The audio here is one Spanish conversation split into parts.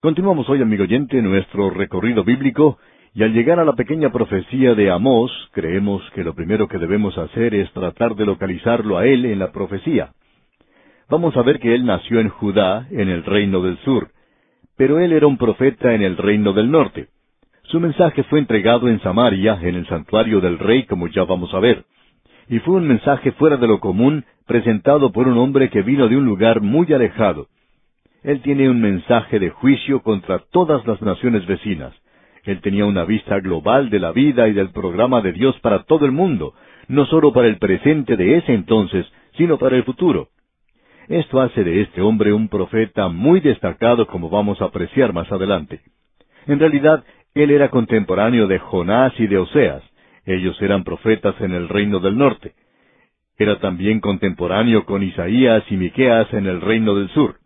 Continuamos hoy, amigo oyente, nuestro recorrido bíblico, y al llegar a la pequeña profecía de Amós, creemos que lo primero que debemos hacer es tratar de localizarlo a él en la profecía. Vamos a ver que él nació en Judá, en el reino del sur, pero él era un profeta en el reino del norte. Su mensaje fue entregado en Samaria, en el santuario del rey, como ya vamos a ver. Y fue un mensaje fuera de lo común, presentado por un hombre que vino de un lugar muy alejado. Él tiene un mensaje de juicio contra todas las naciones vecinas. Él tenía una vista global de la vida y del programa de Dios para todo el mundo, no solo para el presente de ese entonces, sino para el futuro. Esto hace de este hombre un profeta muy destacado como vamos a apreciar más adelante. En realidad, él era contemporáneo de Jonás y de Oseas. Ellos eran profetas en el reino del norte. Era también contemporáneo con Isaías y Miqueas en el reino del sur.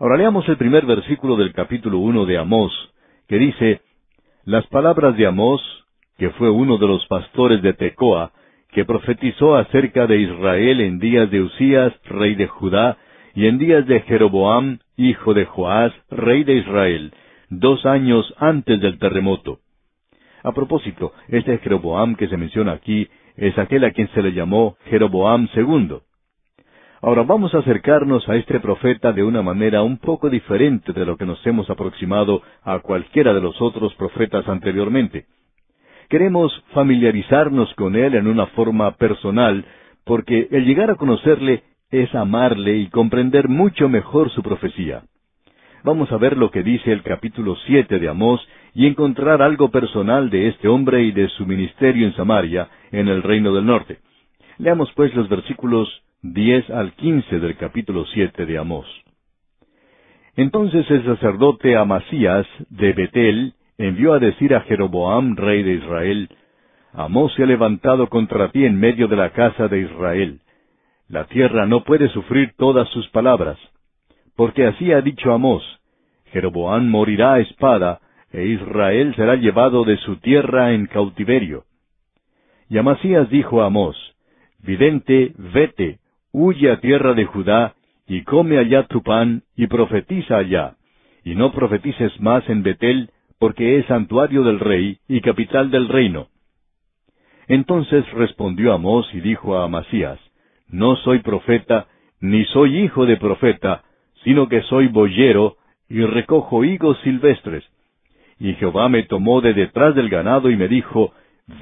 Ahora leamos el primer versículo del capítulo uno de Amós, que dice, Las palabras de Amós, que fue uno de los pastores de Tecoa, que profetizó acerca de Israel en días de Usías, rey de Judá, y en días de Jeroboam, hijo de Joás, rey de Israel, dos años antes del terremoto. A propósito, este Jeroboam que se menciona aquí es aquel a quien se le llamó Jeroboam II. Ahora vamos a acercarnos a este profeta de una manera un poco diferente de lo que nos hemos aproximado a cualquiera de los otros profetas anteriormente. Queremos familiarizarnos con él en una forma personal, porque el llegar a conocerle es amarle y comprender mucho mejor su profecía. Vamos a ver lo que dice el capítulo siete de Amós y encontrar algo personal de este hombre y de su ministerio en Samaria, en el reino del norte. Leamos pues los versículos diez al quince del capítulo siete de Amós. Entonces el sacerdote Amasías de Betel envió a decir a Jeroboam, rey de Israel, Amós se ha levantado contra ti en medio de la casa de Israel. La tierra no puede sufrir todas sus palabras. Porque así ha dicho Amós, Jeroboam morirá a espada, e Israel será llevado de su tierra en cautiverio. Y Amasías dijo a Amós, Vidente, vete, huye a tierra de Judá, y come allá tu pan, y profetiza allá, y no profetices más en Betel, porque es santuario del rey y capital del reino. Entonces respondió Amós y dijo a Amasías, No soy profeta, ni soy hijo de profeta, sino que soy boyero, y recojo higos silvestres. Y Jehová me tomó de detrás del ganado y me dijo,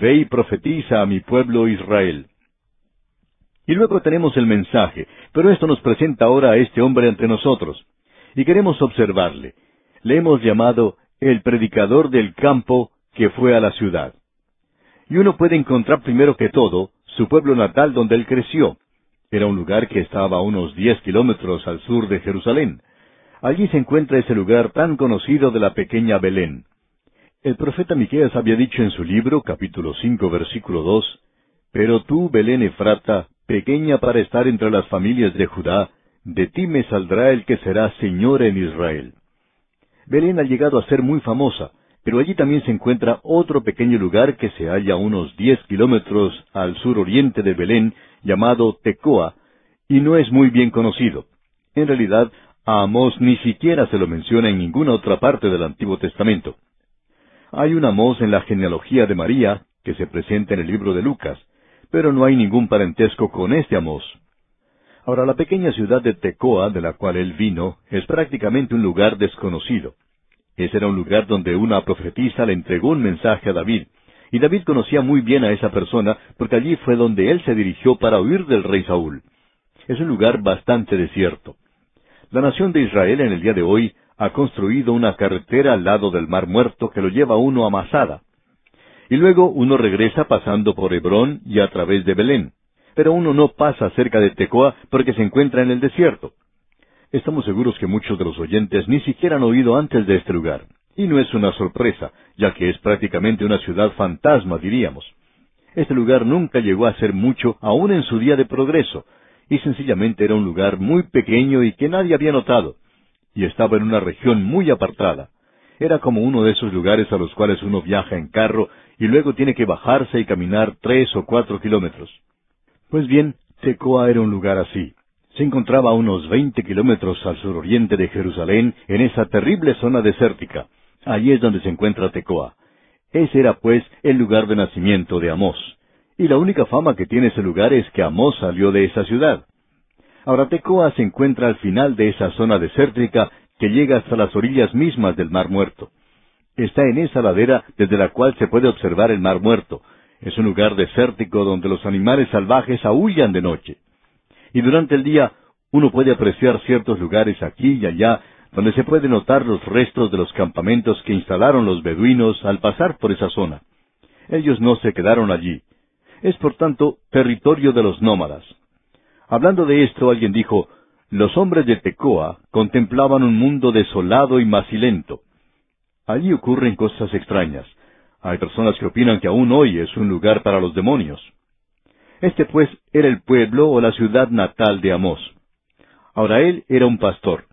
Ve y profetiza a mi pueblo Israel. Y luego tenemos el mensaje, pero esto nos presenta ahora a este hombre ante nosotros. Y queremos observarle. Le hemos llamado el predicador del campo que fue a la ciudad. Y uno puede encontrar primero que todo su pueblo natal donde él creció. Era un lugar que estaba a unos diez kilómetros al sur de Jerusalén. Allí se encuentra ese lugar tan conocido de la pequeña Belén. El profeta Miqueas había dicho en su libro, capítulo cinco, versículo dos, Pero tú, Belén Efrata, pequeña para estar entre las familias de Judá, de ti me saldrá el que será Señor en Israel. Belén ha llegado a ser muy famosa, pero allí también se encuentra otro pequeño lugar que se halla unos diez kilómetros al suroriente de Belén, llamado Tecoa, y no es muy bien conocido. En realidad, a Amós ni siquiera se lo menciona en ninguna otra parte del Antiguo Testamento. Hay un Amós en la genealogía de María, que se presenta en el libro de Lucas, pero no hay ningún parentesco con este Amós. Ahora, la pequeña ciudad de Tecoa, de la cual él vino, es prácticamente un lugar desconocido. Ese era un lugar donde una profetisa le entregó un mensaje a David, y David conocía muy bien a esa persona porque allí fue donde él se dirigió para huir del rey Saúl. Es un lugar bastante desierto. La nación de Israel en el día de hoy ha construido una carretera al lado del mar muerto que lo lleva uno a Masada. Y luego uno regresa pasando por Hebrón y a través de Belén pero uno no pasa cerca de Tecoa porque se encuentra en el desierto. Estamos seguros que muchos de los oyentes ni siquiera han oído antes de este lugar. Y no es una sorpresa, ya que es prácticamente una ciudad fantasma, diríamos. Este lugar nunca llegó a ser mucho aún en su día de progreso, y sencillamente era un lugar muy pequeño y que nadie había notado, y estaba en una región muy apartada. Era como uno de esos lugares a los cuales uno viaja en carro y luego tiene que bajarse y caminar tres o cuatro kilómetros. Pues bien, Tecoa era un lugar así. Se encontraba a unos veinte kilómetros al suroriente de Jerusalén, en esa terrible zona desértica. Allí es donde se encuentra Tecoa. Ese era, pues, el lugar de nacimiento de Amós. Y la única fama que tiene ese lugar es que Amós salió de esa ciudad. Ahora Tecoa se encuentra al final de esa zona desértica que llega hasta las orillas mismas del Mar Muerto. Está en esa ladera desde la cual se puede observar el Mar Muerto. Es un lugar desértico donde los animales salvajes aullan de noche. Y durante el día uno puede apreciar ciertos lugares aquí y allá donde se puede notar los restos de los campamentos que instalaron los beduinos al pasar por esa zona. Ellos no se quedaron allí. Es por tanto territorio de los nómadas. Hablando de esto, alguien dijo, los hombres de Tecoa contemplaban un mundo desolado y macilento. Allí ocurren cosas extrañas. Hay personas que opinan que aún hoy es un lugar para los demonios. Este pues era el pueblo o la ciudad natal de Amós. Ahora él era un pastor.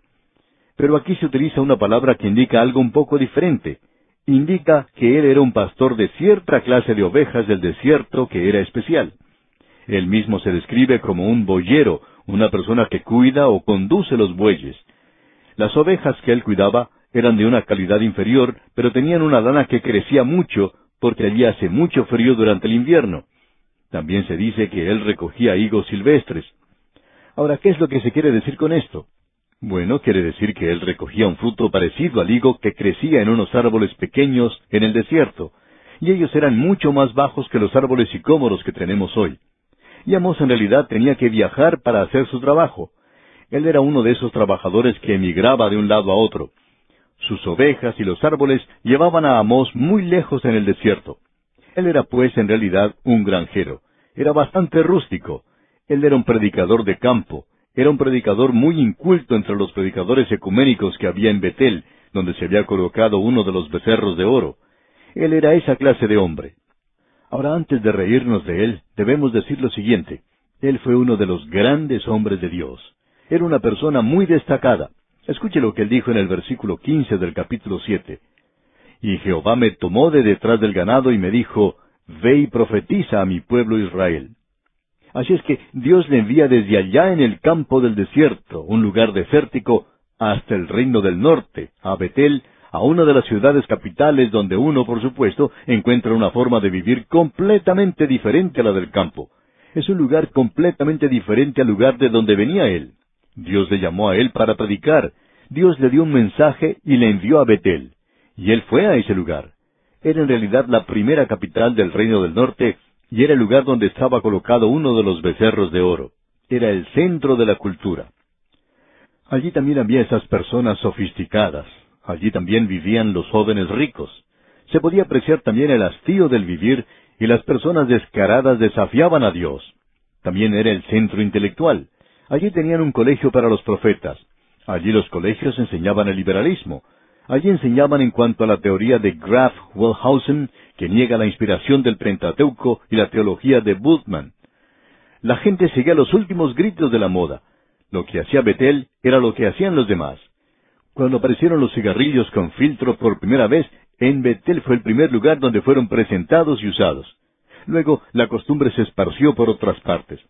Pero aquí se utiliza una palabra que indica algo un poco diferente. Indica que él era un pastor de cierta clase de ovejas del desierto que era especial. Él mismo se describe como un boyero, una persona que cuida o conduce los bueyes. Las ovejas que él cuidaba eran de una calidad inferior, pero tenían una lana que crecía mucho, porque allí hace mucho frío durante el invierno. También se dice que él recogía higos silvestres. Ahora, ¿qué es lo que se quiere decir con esto? Bueno, quiere decir que él recogía un fruto parecido al higo que crecía en unos árboles pequeños en el desierto, y ellos eran mucho más bajos que los árboles sicómoros que tenemos hoy y Amos en realidad tenía que viajar para hacer su trabajo. Él era uno de esos trabajadores que emigraba de un lado a otro. Sus ovejas y los árboles llevaban a Amos muy lejos en el desierto. Él era pues en realidad un granjero. Era bastante rústico. Él era un predicador de campo. Era un predicador muy inculto entre los predicadores ecuménicos que había en Betel, donde se había colocado uno de los becerros de oro. Él era esa clase de hombre. Ahora, antes de reírnos de él, debemos decir lo siguiente. Él fue uno de los grandes hombres de Dios. Era una persona muy destacada. Escuche lo que él dijo en el versículo quince del capítulo siete. Y Jehová me tomó de detrás del ganado y me dijo, Ve y profetiza a mi pueblo Israel. Así es que Dios le envía desde allá en el campo del desierto, un lugar desértico, hasta el reino del norte, a Betel, a una de las ciudades capitales donde uno, por supuesto, encuentra una forma de vivir completamente diferente a la del campo. Es un lugar completamente diferente al lugar de donde venía él. Dios le llamó a él para predicar. Dios le dio un mensaje y le envió a Betel. Y él fue a ese lugar. Era en realidad la primera capital del reino del norte y era el lugar donde estaba colocado uno de los becerros de oro. Era el centro de la cultura. Allí también había esas personas sofisticadas, Allí también vivían los jóvenes ricos. Se podía apreciar también el hastío del vivir y las personas descaradas desafiaban a Dios. También era el centro intelectual. Allí tenían un colegio para los profetas. Allí los colegios enseñaban el liberalismo. Allí enseñaban en cuanto a la teoría de Graf Wellhausen, que niega la inspiración del Pentateuco y la teología de Bultmann. La gente seguía los últimos gritos de la moda. Lo que hacía Betel era lo que hacían los demás. Cuando aparecieron los cigarrillos con filtro por primera vez, en Betel fue el primer lugar donde fueron presentados y usados. Luego la costumbre se esparció por otras partes.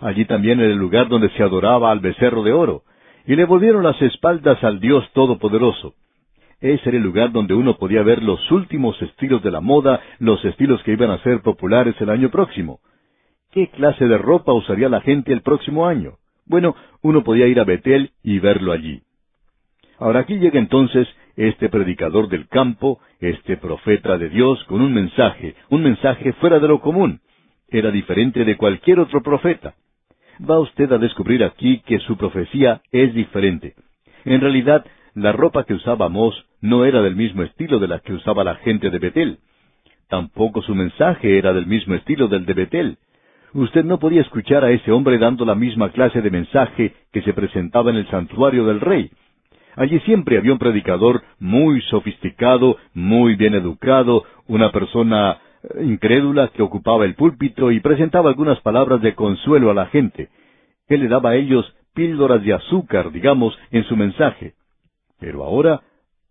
Allí también era el lugar donde se adoraba al becerro de oro, y le volvieron las espaldas al Dios Todopoderoso. Ese era el lugar donde uno podía ver los últimos estilos de la moda, los estilos que iban a ser populares el año próximo. ¿Qué clase de ropa usaría la gente el próximo año? Bueno, uno podía ir a Betel y verlo allí. Ahora aquí llega entonces este predicador del campo, este profeta de Dios, con un mensaje, un mensaje fuera de lo común. Era diferente de cualquier otro profeta. Va usted a descubrir aquí que su profecía es diferente. En realidad, la ropa que usaba Amós no era del mismo estilo de la que usaba la gente de Betel. Tampoco su mensaje era del mismo estilo del de Betel. Usted no podía escuchar a ese hombre dando la misma clase de mensaje que se presentaba en el santuario del rey. Allí siempre había un predicador muy sofisticado, muy bien educado, una persona incrédula que ocupaba el púlpito y presentaba algunas palabras de consuelo a la gente. Él le daba a ellos píldoras de azúcar, digamos, en su mensaje. Pero ahora,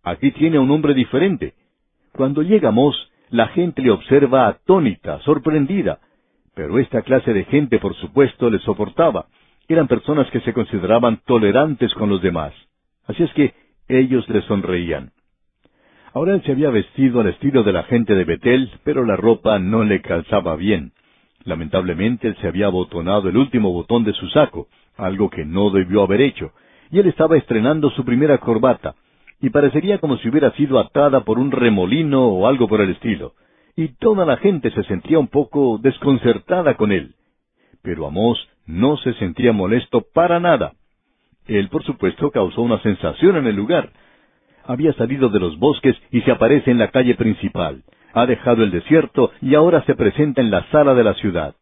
aquí tiene a un hombre diferente. Cuando llegamos, la gente le observa atónita, sorprendida. Pero esta clase de gente, por supuesto, le soportaba. eran personas que se consideraban tolerantes con los demás. Así es que ellos le sonreían. Ahora él se había vestido al estilo de la gente de Betel, pero la ropa no le calzaba bien. Lamentablemente él se había abotonado el último botón de su saco, algo que no debió haber hecho, y él estaba estrenando su primera corbata, y parecería como si hubiera sido atada por un remolino o algo por el estilo, y toda la gente se sentía un poco desconcertada con él. Pero Amós no se sentía molesto para nada. Él, por supuesto, causó una sensación en el lugar. Había salido de los bosques y se aparece en la calle principal. Ha dejado el desierto y ahora se presenta en la sala de la ciudad.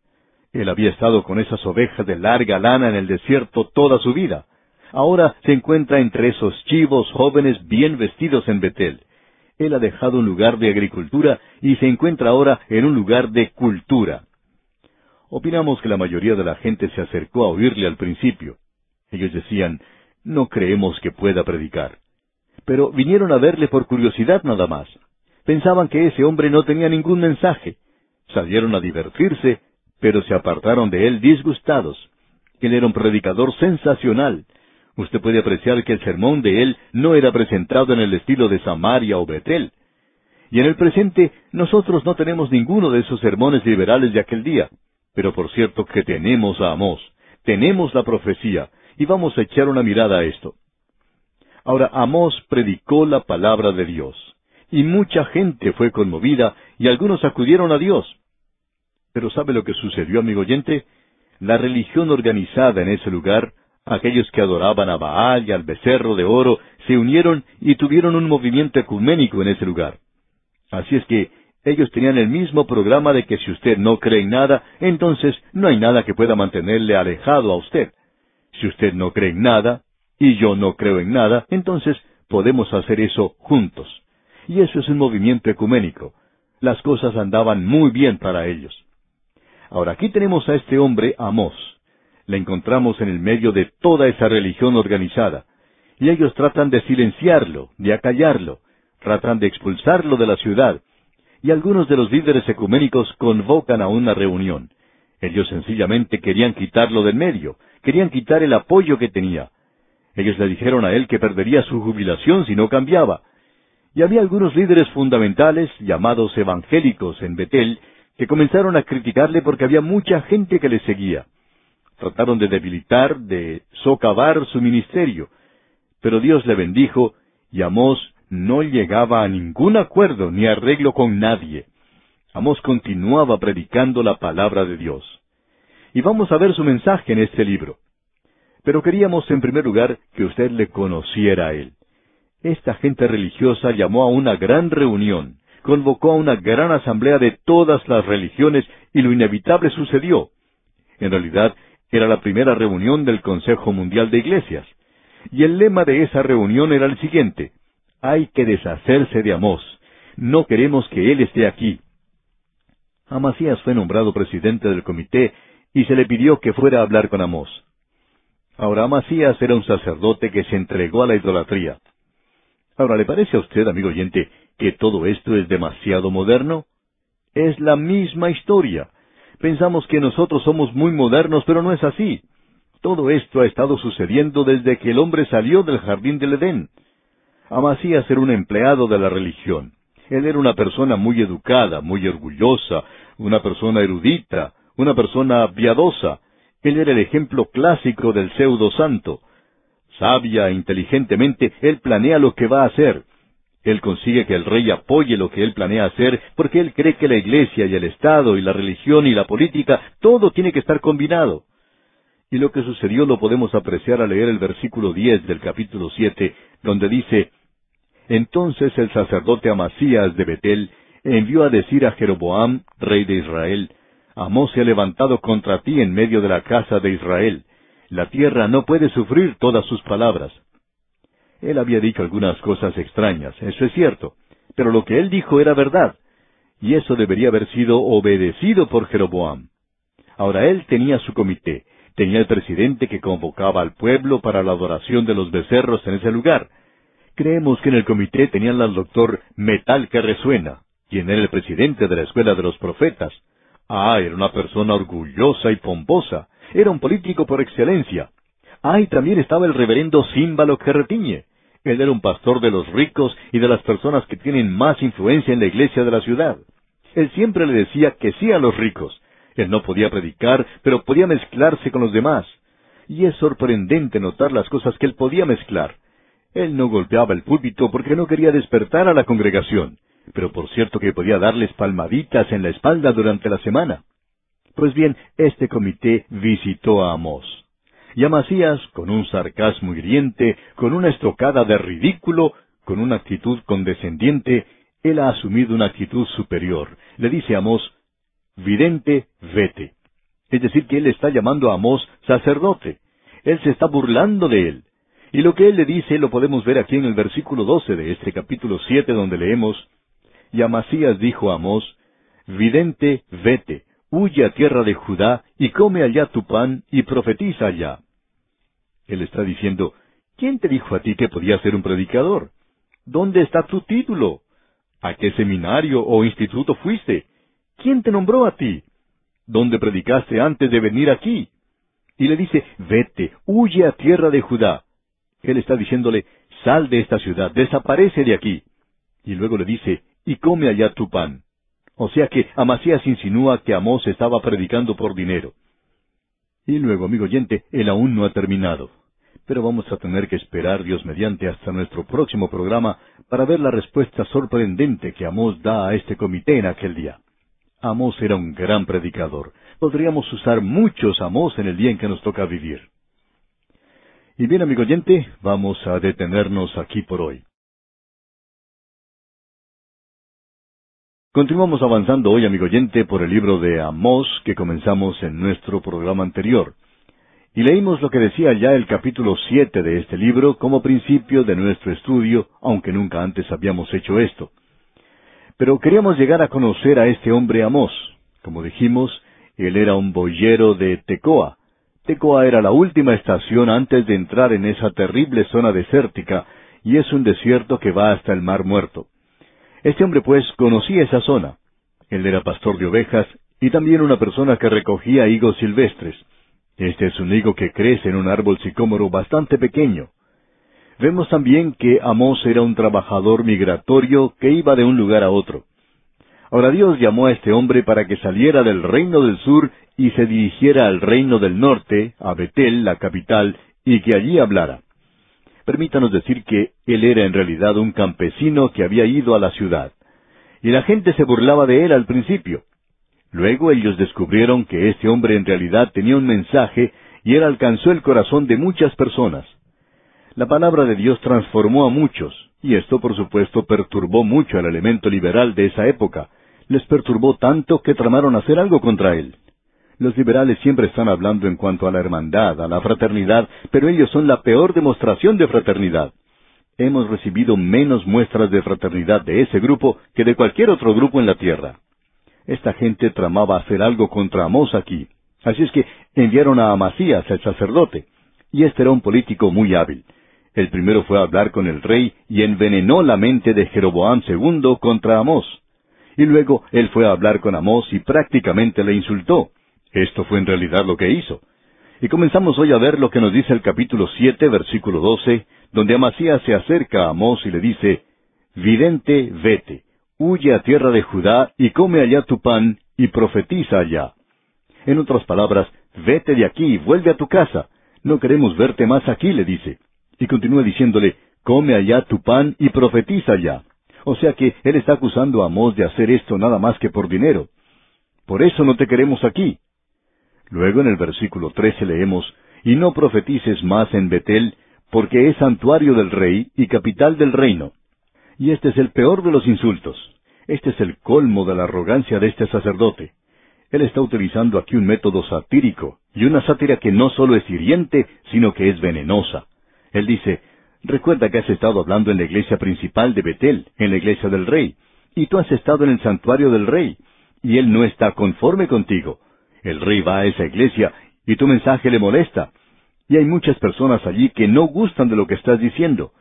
Él había estado con esas ovejas de larga lana en el desierto toda su vida. Ahora se encuentra entre esos chivos jóvenes bien vestidos en Betel. Él ha dejado un lugar de agricultura y se encuentra ahora en un lugar de cultura. Opinamos que la mayoría de la gente se acercó a oírle al principio. Ellos decían, no creemos que pueda predicar. Pero vinieron a verle por curiosidad nada más. Pensaban que ese hombre no tenía ningún mensaje. Salieron a divertirse, pero se apartaron de él disgustados. Él era un predicador sensacional. Usted puede apreciar que el sermón de él no era presentado en el estilo de Samaria o Betel. Y en el presente nosotros no tenemos ninguno de esos sermones liberales de aquel día. Pero por cierto que tenemos a Amós, tenemos la profecía, y vamos a echar una mirada a esto. Ahora Amós predicó la palabra de Dios, y mucha gente fue conmovida, y algunos acudieron a Dios. Pero ¿sabe lo que sucedió, amigo oyente? La religión organizada en ese lugar, aquellos que adoraban a Baal y al becerro de oro, se unieron y tuvieron un movimiento ecuménico en ese lugar. Así es que ellos tenían el mismo programa de que si usted no cree en nada, entonces no hay nada que pueda mantenerle alejado a usted. Si usted no cree en nada, y yo no creo en nada, entonces podemos hacer eso juntos. Y eso es un movimiento ecuménico. Las cosas andaban muy bien para ellos. Ahora aquí tenemos a este hombre, Amós. Le encontramos en el medio de toda esa religión organizada. Y ellos tratan de silenciarlo, de acallarlo, tratan de expulsarlo de la ciudad. Y algunos de los líderes ecuménicos convocan a una reunión. Ellos sencillamente querían quitarlo del medio, querían quitar el apoyo que tenía. Ellos le dijeron a él que perdería su jubilación si no cambiaba. Y había algunos líderes fundamentales, llamados evangélicos en Betel, que comenzaron a criticarle porque había mucha gente que le seguía. Trataron de debilitar, de socavar su ministerio. Pero Dios le bendijo y Amós no llegaba a ningún acuerdo ni arreglo con nadie. Amós continuaba predicando la palabra de Dios. Y vamos a ver su mensaje en este libro. Pero queríamos en primer lugar que usted le conociera a él. Esta gente religiosa llamó a una gran reunión, convocó a una gran asamblea de todas las religiones y lo inevitable sucedió. En realidad, era la primera reunión del Consejo Mundial de Iglesias. Y el lema de esa reunión era el siguiente, hay que deshacerse de Amós. No queremos que él esté aquí. Amasías fue nombrado presidente del comité y se le pidió que fuera a hablar con Amós. Ahora Amasías era un sacerdote que se entregó a la idolatría. Ahora, ¿le parece a usted, amigo oyente, que todo esto es demasiado moderno? Es la misma historia. Pensamos que nosotros somos muy modernos, pero no es así. Todo esto ha estado sucediendo desde que el hombre salió del jardín del Edén. Amasías era un empleado de la religión. Él era una persona muy educada, muy orgullosa, una persona erudita, una persona piadosa. Él era el ejemplo clásico del pseudo santo. Sabia e inteligentemente, él planea lo que va a hacer. Él consigue que el rey apoye lo que él planea hacer porque él cree que la iglesia y el Estado y la religión y la política, todo tiene que estar combinado. Y lo que sucedió lo podemos apreciar al leer el versículo diez del capítulo siete, donde dice, Entonces el sacerdote Amasías de Betel envió a decir a Jeroboam, rey de Israel, Amós se ha levantado contra ti en medio de la casa de Israel. La tierra no puede sufrir todas sus palabras. Él había dicho algunas cosas extrañas, eso es cierto, pero lo que él dijo era verdad, y eso debería haber sido obedecido por Jeroboam. Ahora él tenía su comité, tenía el presidente que convocaba al pueblo para la adoración de los becerros en ese lugar. Creemos que en el comité tenían al doctor Metal que resuena, quien era el presidente de la escuela de los profetas. Ah, era una persona orgullosa y pomposa, Era un político por excelencia. Ah, y también estaba el reverendo Símbalo Kerretiñe. Él era un pastor de los ricos y de las personas que tienen más influencia en la iglesia de la ciudad. Él siempre le decía que sí a los ricos. Él no podía predicar, pero podía mezclarse con los demás. Y es sorprendente notar las cosas que él podía mezclar. Él no golpeaba el púlpito porque no quería despertar a la congregación, pero por cierto que podía darles palmaditas en la espalda durante la semana. Pues bien, este comité visitó a Amós. Y a Macías, con un sarcasmo hiriente, con una estocada de ridículo, con una actitud condescendiente, él ha asumido una actitud superior. Le dice a Amós, vidente, vete. Es decir, que él está llamando a Amós sacerdote. Él se está burlando de él. Y lo que él le dice lo podemos ver aquí en el versículo doce de este capítulo siete donde leemos, Y Amasías dijo a Amós, Vidente, vete, huye a tierra de Judá, y come allá tu pan, y profetiza allá. Él está diciendo, ¿quién te dijo a ti que podías ser un predicador? ¿Dónde está tu título? ¿A qué seminario o instituto fuiste? ¿Quién te nombró a ti? ¿Dónde predicaste antes de venir aquí? Y le dice, vete, huye a tierra de Judá. Él está diciéndole, sal de esta ciudad, desaparece de aquí. Y luego le dice, y come allá tu pan. O sea que Amasías insinúa que Amós estaba predicando por dinero. Y luego, amigo oyente, él aún no ha terminado. Pero vamos a tener que esperar, Dios mediante, hasta nuestro próximo programa para ver la respuesta sorprendente que Amós da a este comité en aquel día. Amós era un gran predicador. Podríamos usar muchos Amós en el día en que nos toca vivir. Y bien, amigo oyente, vamos a detenernos aquí por hoy. Continuamos avanzando hoy, amigo oyente, por el libro de Amós que comenzamos en nuestro programa anterior. Y leímos lo que decía ya el capítulo siete de este libro como principio de nuestro estudio, aunque nunca antes habíamos hecho esto. Pero queríamos llegar a conocer a este hombre Amós. Como dijimos, él era un boyero de Tecoa. Tecoa era la última estación antes de entrar en esa terrible zona desértica, y es un desierto que va hasta el Mar Muerto. Este hombre pues conocía esa zona. Él era pastor de ovejas y también una persona que recogía higos silvestres. Este es un higo que crece en un árbol sicómoro bastante pequeño. Vemos también que Amós era un trabajador migratorio que iba de un lugar a otro. Ahora Dios llamó a este hombre para que saliera del reino del sur y se dirigiera al reino del norte, a Betel, la capital, y que allí hablara. Permítanos decir que él era en realidad un campesino que había ido a la ciudad. Y la gente se burlaba de él al principio. Luego ellos descubrieron que este hombre en realidad tenía un mensaje y él alcanzó el corazón de muchas personas. La palabra de Dios transformó a muchos, y esto por supuesto perturbó mucho al elemento liberal de esa época. Les perturbó tanto que tramaron hacer algo contra él. Los liberales siempre están hablando en cuanto a la hermandad, a la fraternidad, pero ellos son la peor demostración de fraternidad. Hemos recibido menos muestras de fraternidad de ese grupo que de cualquier otro grupo en la tierra. Esta gente tramaba hacer algo contra Amós aquí. Así es que enviaron a Amasías, el sacerdote. Y este era un político muy hábil. El primero fue a hablar con el rey y envenenó la mente de Jeroboam II contra Amós. Y luego él fue a hablar con Amós y prácticamente le insultó. Esto fue en realidad lo que hizo. Y comenzamos hoy a ver lo que nos dice el capítulo siete, versículo doce, donde Amasías se acerca a Amós y le dice, Vidente, vete, huye a tierra de Judá y come allá tu pan y profetiza allá. En otras palabras, vete de aquí, vuelve a tu casa. No queremos verte más aquí, le dice. Y continúa diciéndole, come allá tu pan y profetiza allá. O sea que él está acusando a Amós de hacer esto nada más que por dinero. Por eso no te queremos aquí. Luego en el versículo trece leemos, Y no profetices más en Betel, porque es santuario del rey y capital del reino. Y este es el peor de los insultos. Este es el colmo de la arrogancia de este sacerdote. Él está utilizando aquí un método satírico, y una sátira que no solo es hiriente, sino que es venenosa. Él dice, recuerda que has estado hablando en la iglesia principal de Betel, en la iglesia del rey, y tú has estado en el santuario del rey, y él no está conforme contigo, el rey va a esa iglesia y tu mensaje le molesta. Y hay muchas personas allí que no gustan de lo que estás diciendo.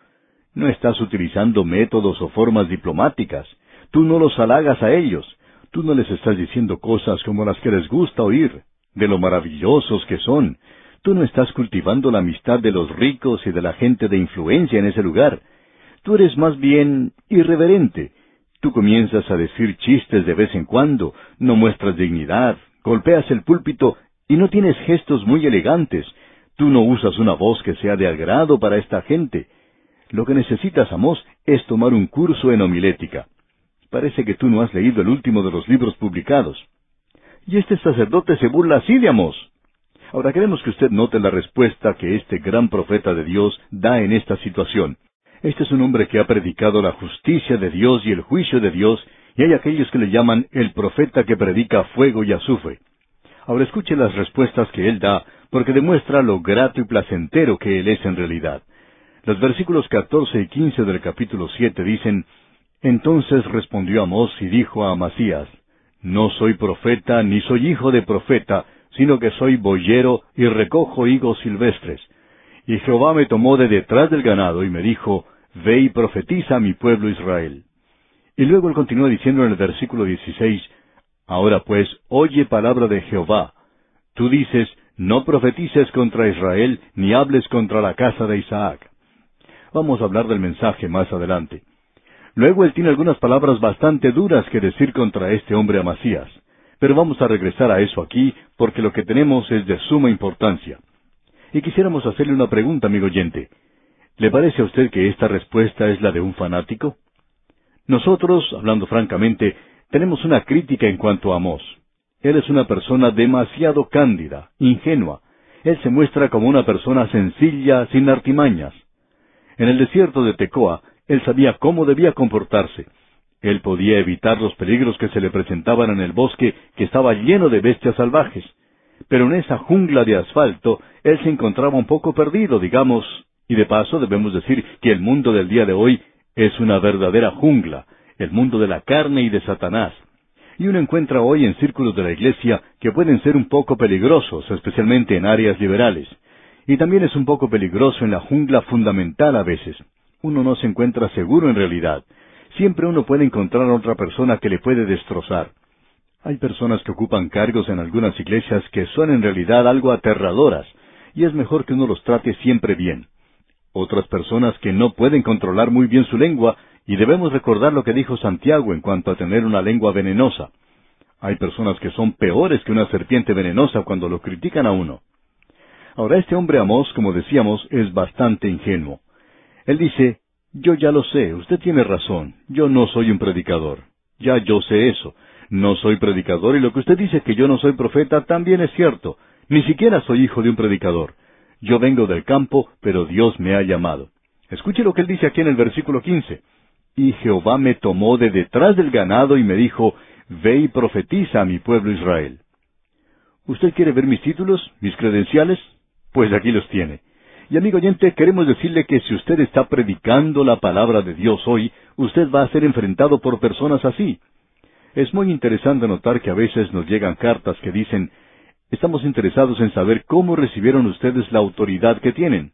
No estás utilizando métodos o formas diplomáticas. Tú no los halagas a ellos. Tú no les estás diciendo cosas como las que les gusta oír. de lo maravillosos que son. Tú no estás cultivando la amistad de los ricos y de la gente de influencia en ese lugar. Tú eres más bien irreverente. Tú comienzas a decir chistes de vez en cuando, no muestras dignidad, golpeas el púlpito y no tienes gestos muy elegantes. Tú no usas una voz que sea de agrado para esta gente. Lo que necesitas, Amos, es tomar un curso en homilética. Parece que tú no has leído el último de los libros publicados. Y este sacerdote se burla así de Amós. Ahora queremos que usted note la respuesta que este gran profeta de Dios da en esta situación. Este es un hombre que ha predicado la justicia de Dios y el juicio de Dios, y hay aquellos que le llaman el profeta que predica fuego y azufre. Ahora escuche las respuestas que él da, porque demuestra lo grato y placentero que él es en realidad. Los versículos catorce y quince del capítulo siete dicen, Entonces respondió Amós y dijo a Amasías, No soy profeta, ni soy hijo de profeta, sino que soy boyero y recojo higos silvestres. Y Jehová me tomó de detrás del ganado y me dijo, Ve y profetiza a mi pueblo Israel. Y luego él continúa diciendo en el versículo 16, Ahora pues, oye palabra de Jehová. Tú dices, No profetices contra Israel, ni hables contra la casa de Isaac. Vamos a hablar del mensaje más adelante. Luego él tiene algunas palabras bastante duras que decir contra este hombre Amasías. Pero vamos a regresar a eso aquí, porque lo que tenemos es de suma importancia. Y quisiéramos hacerle una pregunta, amigo oyente. ¿Le parece a usted que esta respuesta es la de un fanático? Nosotros, hablando francamente, tenemos una crítica en cuanto a Amós. Él es una persona demasiado cándida, ingenua. Él se muestra como una persona sencilla, sin artimañas. En el desierto de Tecoa, él sabía cómo debía comportarse. Él podía evitar los peligros que se le presentaban en el bosque que estaba lleno de bestias salvajes. Pero en esa jungla de asfalto, él se encontraba un poco perdido, digamos, y de paso debemos decir que el mundo del día de hoy es una verdadera jungla, el mundo de la carne y de Satanás. Y uno encuentra hoy en círculos de la iglesia que pueden ser un poco peligrosos, especialmente en áreas liberales. Y también es un poco peligroso en la jungla fundamental a veces. Uno no se encuentra seguro en realidad. Siempre uno puede encontrar a otra persona que le puede destrozar. Hay personas que ocupan cargos en algunas iglesias que son en realidad algo aterradoras, y es mejor que uno los trate siempre bien. Otras personas que no pueden controlar muy bien su lengua, y debemos recordar lo que dijo Santiago en cuanto a tener una lengua venenosa. Hay personas que son peores que una serpiente venenosa cuando lo critican a uno. Ahora este hombre Amós, como decíamos, es bastante ingenuo. Él dice, yo ya lo sé, usted tiene razón, yo no soy un predicador. Ya yo sé eso. No soy predicador y lo que usted dice que yo no soy profeta también es cierto. Ni siquiera soy hijo de un predicador. Yo vengo del campo, pero Dios me ha llamado. Escuche lo que él dice aquí en el versículo quince. Y Jehová me tomó de detrás del ganado y me dijo, Ve y profetiza a mi pueblo Israel. ¿Usted quiere ver mis títulos, mis credenciales? Pues aquí los tiene. Y amigo oyente, queremos decirle que si usted está predicando la palabra de Dios hoy, usted va a ser enfrentado por personas así. Es muy interesante notar que a veces nos llegan cartas que dicen, estamos interesados en saber cómo recibieron ustedes la autoridad que tienen.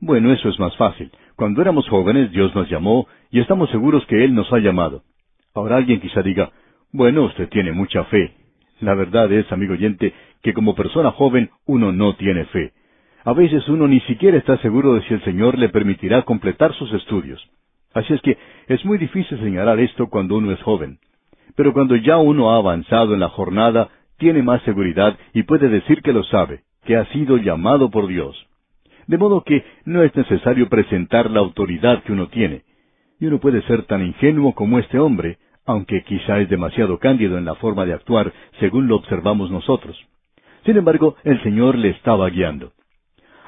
Bueno, eso es más fácil. Cuando éramos jóvenes Dios nos llamó y estamos seguros que Él nos ha llamado. Ahora alguien quizá diga, bueno, usted tiene mucha fe. La verdad es, amigo oyente, que como persona joven uno no tiene fe. A veces uno ni siquiera está seguro de si el Señor le permitirá completar sus estudios. Así es que es muy difícil señalar esto cuando uno es joven. Pero cuando ya uno ha avanzado en la jornada, tiene más seguridad y puede decir que lo sabe, que ha sido llamado por Dios. De modo que no es necesario presentar la autoridad que uno tiene. Y uno puede ser tan ingenuo como este hombre, aunque quizá es demasiado cándido en la forma de actuar según lo observamos nosotros. Sin embargo, el Señor le estaba guiando.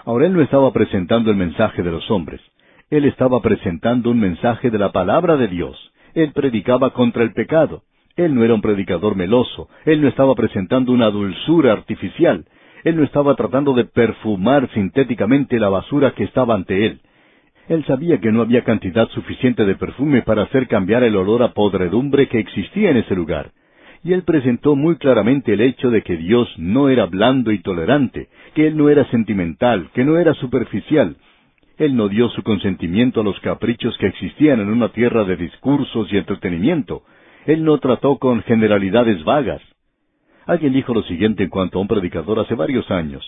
Ahora él no estaba presentando el mensaje de los hombres. Él estaba presentando un mensaje de la palabra de Dios. Él predicaba contra el pecado. Él no era un predicador meloso. Él no estaba presentando una dulzura artificial. Él no estaba tratando de perfumar sintéticamente la basura que estaba ante él. Él sabía que no había cantidad suficiente de perfume para hacer cambiar el olor a podredumbre que existía en ese lugar y él presentó muy claramente el hecho de que Dios no era blando y tolerante, que Él no era sentimental, que no era superficial. Él no dio su consentimiento a los caprichos que existían en una tierra de discursos y entretenimiento. Él no trató con generalidades vagas. Alguien dijo lo siguiente en cuanto a un predicador hace varios años,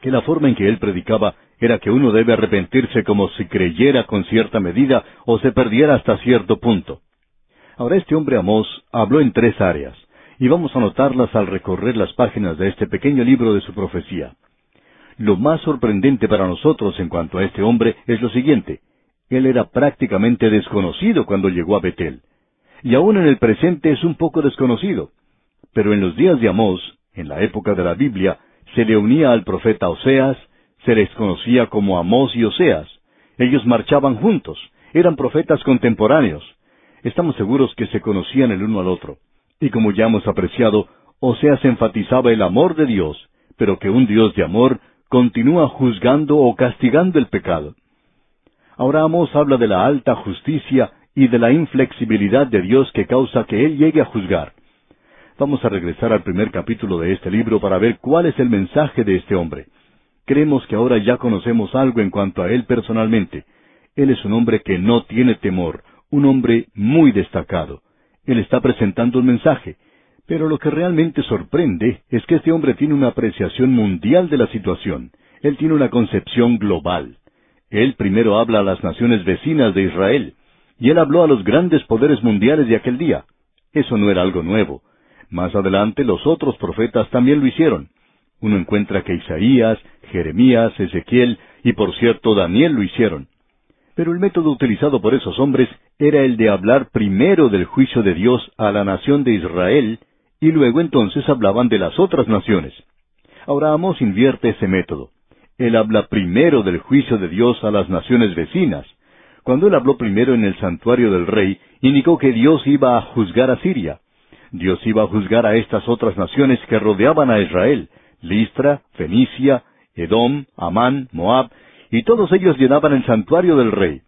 que la forma en que él predicaba era que uno debe arrepentirse como si creyera con cierta medida o se perdiera hasta cierto punto. Ahora este hombre Amós habló en tres áreas, y vamos a notarlas al recorrer las páginas de este pequeño libro de su profecía. Lo más sorprendente para nosotros en cuanto a este hombre es lo siguiente. Él era prácticamente desconocido cuando llegó a Betel. Y aún en el presente es un poco desconocido. Pero en los días de Amós, en la época de la Biblia, se le unía al profeta Oseas, se les conocía como Amós y Oseas. Ellos marchaban juntos, eran profetas contemporáneos. Estamos seguros que se conocían el uno al otro. Y como ya hemos apreciado, Oseas enfatizaba el amor de Dios, pero que un Dios de amor continúa juzgando o castigando el pecado. Ahora Amós habla de la alta justicia y de la inflexibilidad de Dios que causa que Él llegue a juzgar. Vamos a regresar al primer capítulo de este libro para ver cuál es el mensaje de este hombre. Creemos que ahora ya conocemos algo en cuanto a Él personalmente. Él es un hombre que no tiene temor, un hombre muy destacado. Él está presentando un mensaje, pero lo que realmente sorprende es que este hombre tiene una apreciación mundial de la situación. Él tiene una concepción global. Él primero habla a las naciones vecinas de Israel, y él habló a los grandes poderes mundiales de aquel día. Eso no era algo nuevo. Más adelante los otros profetas también lo hicieron. Uno encuentra que Isaías, Jeremías, Ezequiel y por cierto Daniel lo hicieron. Pero el método utilizado por esos hombres era el de hablar primero del juicio de Dios a la nación de Israel y luego entonces hablaban de las otras naciones. Ahora Amos invierte ese método. Él habla primero del juicio de Dios a las naciones vecinas. Cuando él habló primero en el santuario del rey, indicó que Dios iba a juzgar a Siria. Dios iba a juzgar a estas otras naciones que rodeaban a Israel, Listra, Fenicia, Edom, Amán, Moab, y todos ellos llenaban el santuario del rey.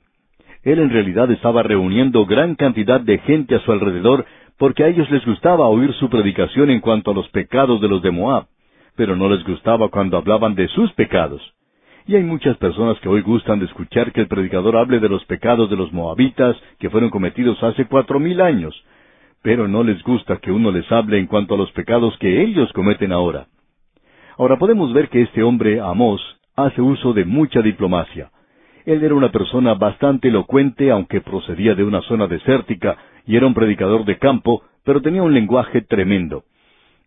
Él en realidad estaba reuniendo gran cantidad de gente a su alrededor porque a ellos les gustaba oír su predicación en cuanto a los pecados de los de Moab, pero no les gustaba cuando hablaban de sus pecados. Y hay muchas personas que hoy gustan de escuchar que el predicador hable de los pecados de los moabitas que fueron cometidos hace cuatro mil años, pero no les gusta que uno les hable en cuanto a los pecados que ellos cometen ahora. Ahora podemos ver que este hombre, Amós, hace uso de mucha diplomacia. Él era una persona bastante elocuente, aunque procedía de una zona desértica y era un predicador de campo, pero tenía un lenguaje tremendo.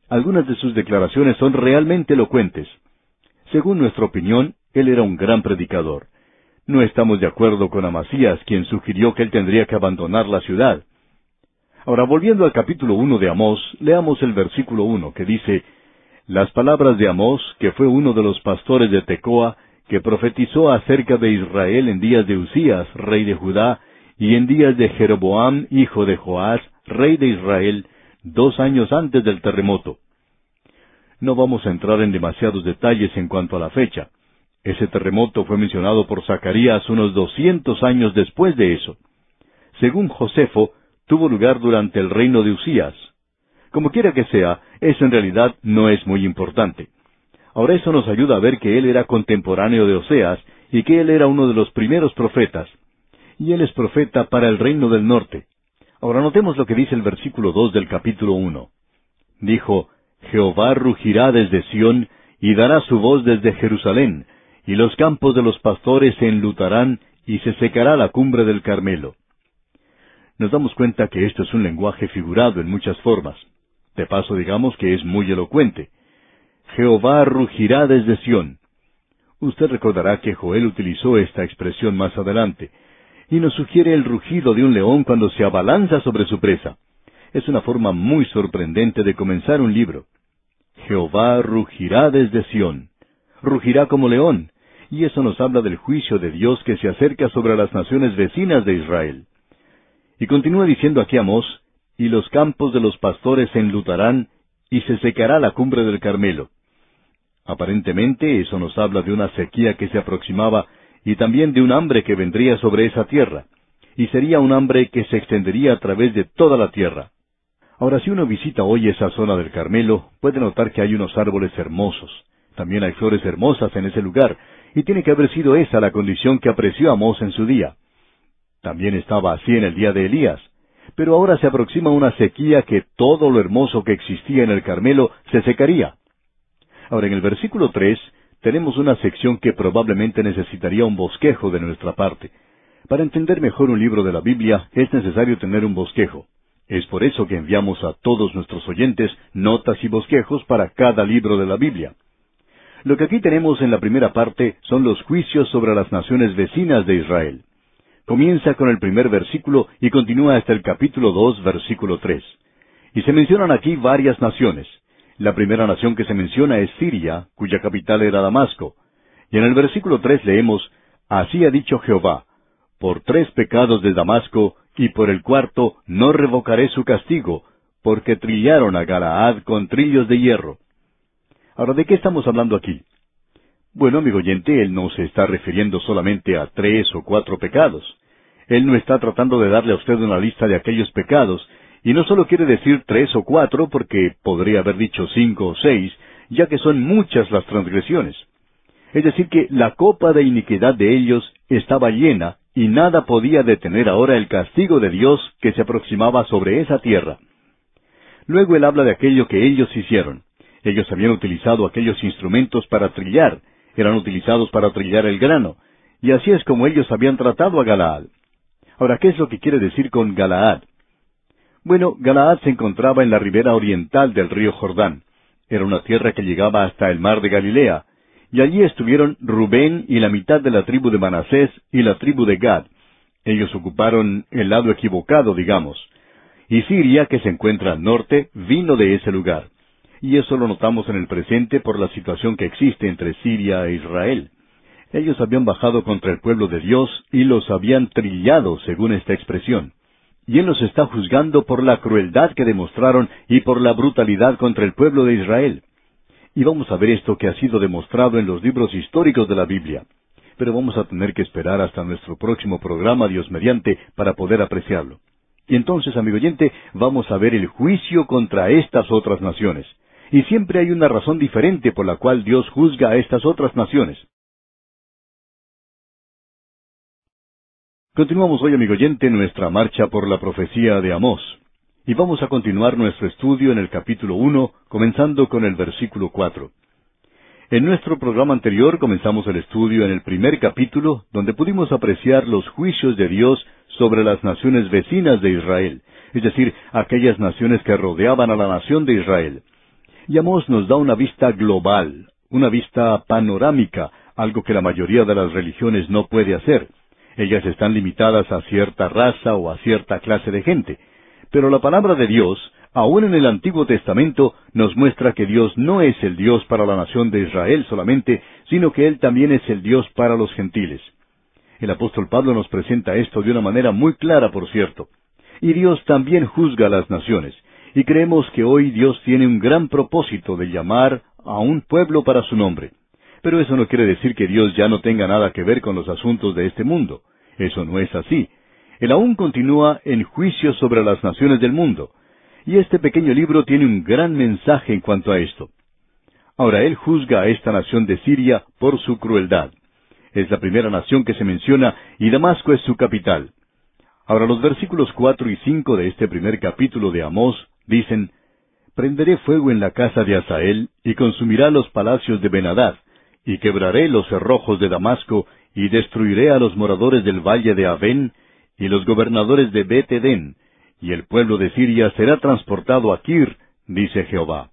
Algunas de sus declaraciones son realmente elocuentes. Según nuestra opinión, él era un gran predicador. No estamos de acuerdo con Amasías, quien sugirió que él tendría que abandonar la ciudad. Ahora, volviendo al capítulo uno de Amós, leamos el versículo uno, que dice, Las palabras de Amós, que fue uno de los pastores de Tecoa, que profetizó acerca de Israel en días de Usías, rey de Judá, y en días de Jeroboam, hijo de Joás, rey de Israel, dos años antes del terremoto. No vamos a entrar en demasiados detalles en cuanto a la fecha. Ese terremoto fue mencionado por Zacarías unos doscientos años después de eso. Según Josefo, tuvo lugar durante el reino de Usías. Como quiera que sea, eso en realidad no es muy importante. Ahora eso nos ayuda a ver que él era contemporáneo de Oseas y que él era uno de los primeros profetas, y él es profeta para el reino del norte. Ahora notemos lo que dice el versículo dos del capítulo uno. Dijo, Jehová rugirá desde Sión, y dará su voz desde Jerusalén, y los campos de los pastores se enlutarán, y se secará la cumbre del Carmelo. Nos damos cuenta que esto es un lenguaje figurado en muchas formas. De paso digamos que es muy elocuente. Jehová rugirá desde Sión. Usted recordará que Joel utilizó esta expresión más adelante y nos sugiere el rugido de un león cuando se abalanza sobre su presa. Es una forma muy sorprendente de comenzar un libro. Jehová rugirá desde Sión. Rugirá como león. Y eso nos habla del juicio de Dios que se acerca sobre las naciones vecinas de Israel. Y continúa diciendo aquí Amós, y los campos de los pastores se enlutarán, y se secará la cumbre del Carmelo. Aparentemente eso nos habla de una sequía que se aproximaba y también de un hambre que vendría sobre esa tierra, y sería un hambre que se extendería a través de toda la tierra. Ahora, si uno visita hoy esa zona del Carmelo, puede notar que hay unos árboles hermosos. También hay flores hermosas en ese lugar, y tiene que haber sido esa la condición que apreció Amós en su día. También estaba así en el día de Elías, Pero ahora se aproxima una sequía que todo lo hermoso que existía en el Carmelo se secaría. Ahora en el versículo tres tenemos una sección que probablemente necesitaría un bosquejo de nuestra parte. Para entender mejor un libro de la Biblia es necesario tener un bosquejo. Es por eso que enviamos a todos nuestros oyentes notas y bosquejos para cada libro de la Biblia. Lo que aquí tenemos en la primera parte son los juicios sobre las naciones vecinas de Israel. Comienza con el primer versículo y continúa hasta el capítulo dos, versículo tres. Y se mencionan aquí varias naciones. La primera nación que se menciona es Siria, cuya capital era Damasco. Y en el versículo tres leemos, Así ha dicho Jehová, por tres pecados de Damasco, y por el cuarto no revocaré su castigo, porque trillaron a Galaad con trillos de hierro. Ahora, ¿de qué estamos hablando aquí? Bueno, amigo oyente, él no se está refiriendo solamente a tres o cuatro pecados. Él no está tratando de darle a usted una lista de aquellos pecados, y no solo quiere decir tres o cuatro, porque podría haber dicho cinco o seis, ya que son muchas las transgresiones. Es decir, que la copa de iniquidad de ellos estaba llena, y nada podía detener ahora el castigo de Dios que se aproximaba sobre esa tierra. Luego él habla de aquello que ellos hicieron. Ellos habían utilizado aquellos instrumentos para trillar, eran utilizados para trillar el grano, y así es como ellos habían tratado a Galaad. Ahora, ¿qué es lo que quiere decir con Galaad? Bueno, Galaad se encontraba en la ribera oriental del río Jordán. Era una tierra que llegaba hasta el mar de Galilea, y allí estuvieron Rubén y la mitad de la tribu de Manasés y la tribu de Gad. Ellos ocuparon el lado equivocado, digamos. Y Siria, que se encuentra al norte, vino de ese lugar. Y eso lo notamos en el presente por la situación que existe entre Siria e Israel. Ellos habían bajado contra el pueblo de Dios y los habían trillado, según esta expresión y Él nos está juzgando por la crueldad que demostraron y por la brutalidad contra el pueblo de Israel. Y vamos a ver esto que ha sido demostrado en los libros históricos de la Biblia. Pero vamos a tener que esperar hasta nuestro próximo programa, Dios mediante, para poder apreciarlo. Y entonces, amigo oyente, vamos a ver el juicio contra estas otras naciones. Y siempre hay una razón diferente por la cual Dios juzga a estas otras naciones. Continuamos hoy, amigo oyente, nuestra marcha por la profecía de Amós. Y vamos a continuar nuestro estudio en el capítulo uno, comenzando con el versículo cuatro. En nuestro programa anterior comenzamos el estudio en el primer capítulo, donde pudimos apreciar los juicios de Dios sobre las naciones vecinas de Israel, es decir, aquellas naciones que rodeaban a la nación de Israel. Y Amós nos da una vista global, una vista panorámica, algo que la mayoría de las religiones no puede hacer. Ellas están limitadas a cierta raza o a cierta clase de gente. Pero la palabra de Dios, aún en el Antiguo Testamento, nos muestra que Dios no es el Dios para la nación de Israel solamente, sino que Él también es el Dios para los gentiles. El apóstol Pablo nos presenta esto de una manera muy clara, por cierto. Y Dios también juzga a las naciones. Y creemos que hoy Dios tiene un gran propósito de llamar a un pueblo para su nombre. Pero eso no quiere decir que Dios ya no tenga nada que ver con los asuntos de este mundo. Eso no es así. Él aún continúa en juicio sobre las naciones del mundo. Y este pequeño libro tiene un gran mensaje en cuanto a esto. Ahora, Él juzga a esta nación de Siria por su crueldad. Es la primera nación que se menciona y Damasco es su capital. Ahora los versículos cuatro y cinco de este primer capítulo de Amós dicen, Prenderé fuego en la casa de Asael y consumirá los palacios de Benadad, y quebraré los cerrojos de Damasco, y destruiré a los moradores del valle de Avén, y los gobernadores de Bet-Edén, y el pueblo de Siria será transportado a Kir, dice Jehová.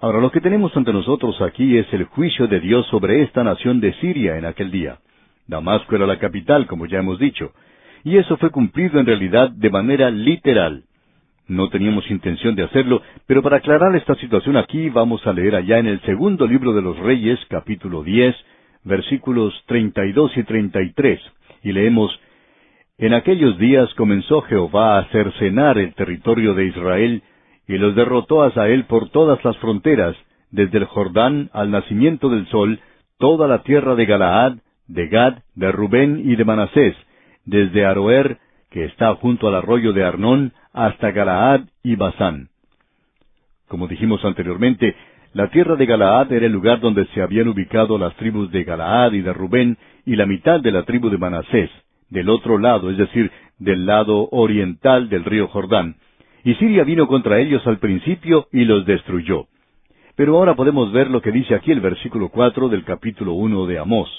Ahora lo que tenemos ante nosotros aquí es el juicio de Dios sobre esta nación de Siria en aquel día. Damasco era la capital, como ya hemos dicho, y eso fue cumplido en realidad de manera literal. No teníamos intención de hacerlo, pero para aclarar esta situación aquí vamos a leer allá en el segundo libro de los Reyes, capítulo diez, versículos treinta y dos y treinta y tres, y leemos En aquellos días comenzó Jehová a cercenar el territorio de Israel, y los derrotó a Sael por todas las fronteras, desde el Jordán al nacimiento del sol, toda la tierra de Galaad, de Gad, de Rubén y de Manasés, desde Aroer, que está junto al arroyo de Arnón, hasta Galaad y Basán. Como dijimos anteriormente, la tierra de Galaad era el lugar donde se habían ubicado las tribus de Galaad y de Rubén y la mitad de la tribu de Manasés, del otro lado, es decir, del lado oriental del río Jordán, y Siria vino contra ellos al principio y los destruyó. Pero ahora podemos ver lo que dice aquí el versículo cuatro del capítulo uno de Amós.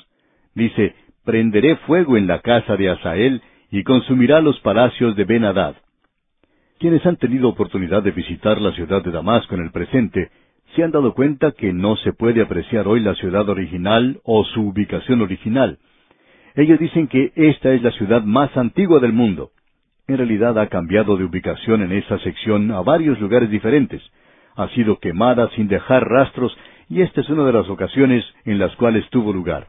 Dice, Prenderé fuego en la casa de Asael y consumirá los palacios de ben -Hadad. Quienes han tenido oportunidad de visitar la ciudad de Damasco en el presente, se han dado cuenta que no se puede apreciar hoy la ciudad original o su ubicación original. Ellos dicen que esta es la ciudad más antigua del mundo. En realidad ha cambiado de ubicación en esa sección a varios lugares diferentes. Ha sido quemada sin dejar rastros y esta es una de las ocasiones en las cuales tuvo lugar.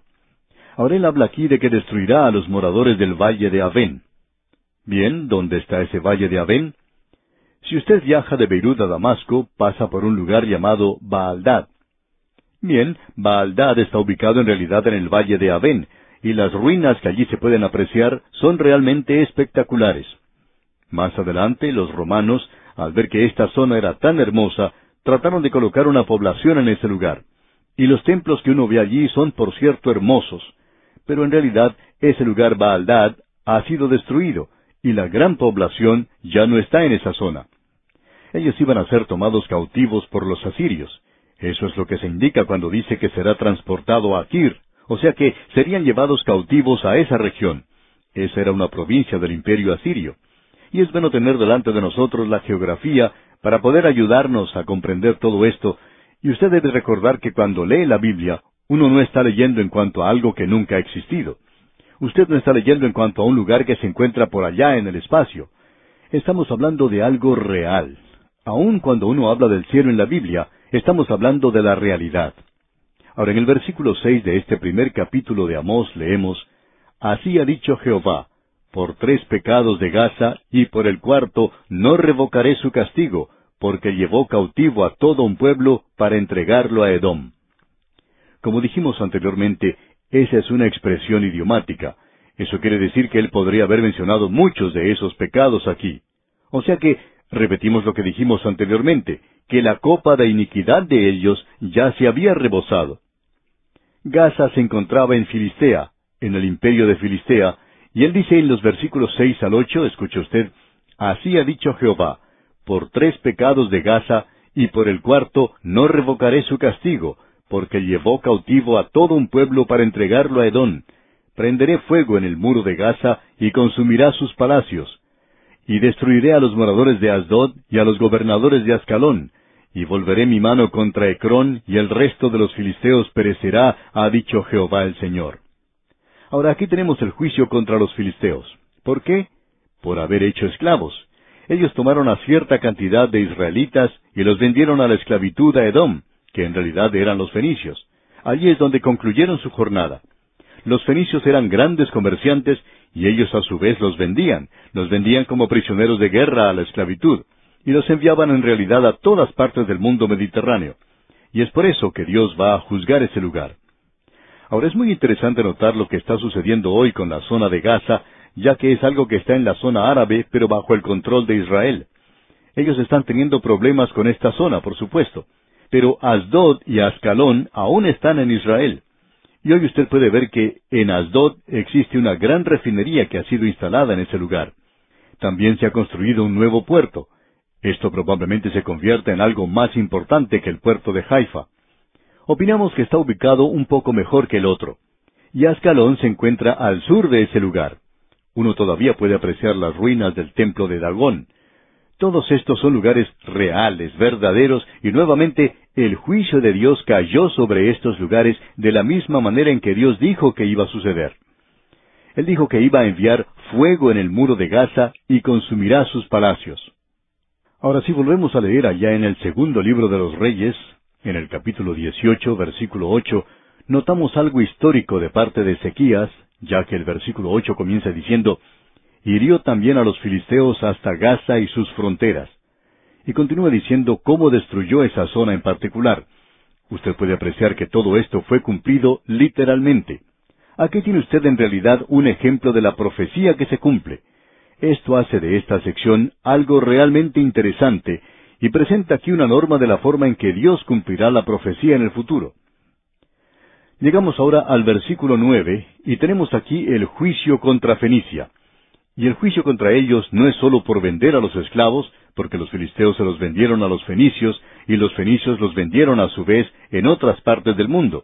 Ahora él habla aquí de que destruirá a los moradores del valle de Avén. Bien, ¿dónde está ese valle de Avén? Si usted viaja de Beirut a Damasco, pasa por un lugar llamado Baaldad. Bien, Baaldad está ubicado en realidad en el valle de Avén, y las ruinas que allí se pueden apreciar son realmente espectaculares. Más adelante, los romanos, al ver que esta zona era tan hermosa, trataron de colocar una población en ese lugar. Y los templos que uno ve allí son, por cierto, hermosos. Pero en realidad, ese lugar Baaldad ha sido destruido, y la gran población ya no está en esa zona. Ellos iban a ser tomados cautivos por los asirios. Eso es lo que se indica cuando dice que será transportado a Kir, o sea que serían llevados cautivos a esa región. Esa era una provincia del imperio asirio. Y es bueno tener delante de nosotros la geografía para poder ayudarnos a comprender todo esto, y usted debe recordar que cuando lee la Biblia, uno no está leyendo en cuanto a algo que nunca ha existido. Usted no está leyendo en cuanto a un lugar que se encuentra por allá en el espacio. Estamos hablando de algo real. Aun cuando uno habla del cielo en la Biblia, estamos hablando de la realidad. Ahora, en el versículo seis de este primer capítulo de Amós leemos, Así ha dicho Jehová, por tres pecados de Gaza y por el cuarto no revocaré su castigo, porque llevó cautivo a todo un pueblo para entregarlo a Edom. Como dijimos anteriormente, esa es una expresión idiomática. Eso quiere decir que él podría haber mencionado muchos de esos pecados aquí. O sea que, repetimos lo que dijimos anteriormente, que la copa de iniquidad de ellos ya se había rebosado. Gaza se encontraba en Filistea, en el imperio de Filistea, y él dice en los versículos seis al ocho, escuche usted, Así ha dicho Jehová, por tres pecados de Gaza, y por el cuarto no revocaré su castigo, porque llevó cautivo a todo un pueblo para entregarlo a Edón. Prenderé fuego en el muro de Gaza y consumirá sus palacios. Y destruiré a los moradores de Asdod y a los gobernadores de Ascalón, y volveré mi mano contra Ecrón, y el resto de los filisteos perecerá, ha dicho Jehová el Señor. Ahora aquí tenemos el juicio contra los filisteos. ¿Por qué? Por haber hecho esclavos. Ellos tomaron a cierta cantidad de israelitas y los vendieron a la esclavitud a Edom, que en realidad eran los fenicios. Allí es donde concluyeron su jornada. Los fenicios eran grandes comerciantes y ellos a su vez los vendían, los vendían como prisioneros de guerra a la esclavitud, y los enviaban en realidad a todas partes del mundo mediterráneo. Y es por eso que Dios va a juzgar ese lugar. Ahora es muy interesante notar lo que está sucediendo hoy con la zona de Gaza, ya que es algo que está en la zona árabe, pero bajo el control de Israel. Ellos están teniendo problemas con esta zona, por supuesto pero Asdod y Ascalón aún están en Israel. Y hoy usted puede ver que en Asdod existe una gran refinería que ha sido instalada en ese lugar. También se ha construido un nuevo puerto. Esto probablemente se convierta en algo más importante que el puerto de Haifa. Opinamos que está ubicado un poco mejor que el otro. Y Ascalón se encuentra al sur de ese lugar. Uno todavía puede apreciar las ruinas del templo de Dagón. Todos estos son lugares reales, verdaderos, y nuevamente el juicio de Dios cayó sobre estos lugares de la misma manera en que Dios dijo que iba a suceder. Él dijo que iba a enviar fuego en el muro de Gaza y consumirá sus palacios. Ahora si volvemos a leer allá en el segundo libro de los Reyes, en el capítulo 18, versículo 8, notamos algo histórico de parte de Ezequías, ya que el versículo 8 comienza diciendo, hirió también a los filisteos hasta Gaza y sus fronteras. Y continúa diciendo cómo destruyó esa zona en particular. Usted puede apreciar que todo esto fue cumplido literalmente. Aquí tiene usted en realidad un ejemplo de la profecía que se cumple. Esto hace de esta sección algo realmente interesante y presenta aquí una norma de la forma en que Dios cumplirá la profecía en el futuro. Llegamos ahora al versículo nueve, y tenemos aquí el juicio contra Fenicia. Y el juicio contra ellos no es sólo por vender a los esclavos, porque los filisteos se los vendieron a los fenicios, y los fenicios los vendieron a su vez en otras partes del mundo.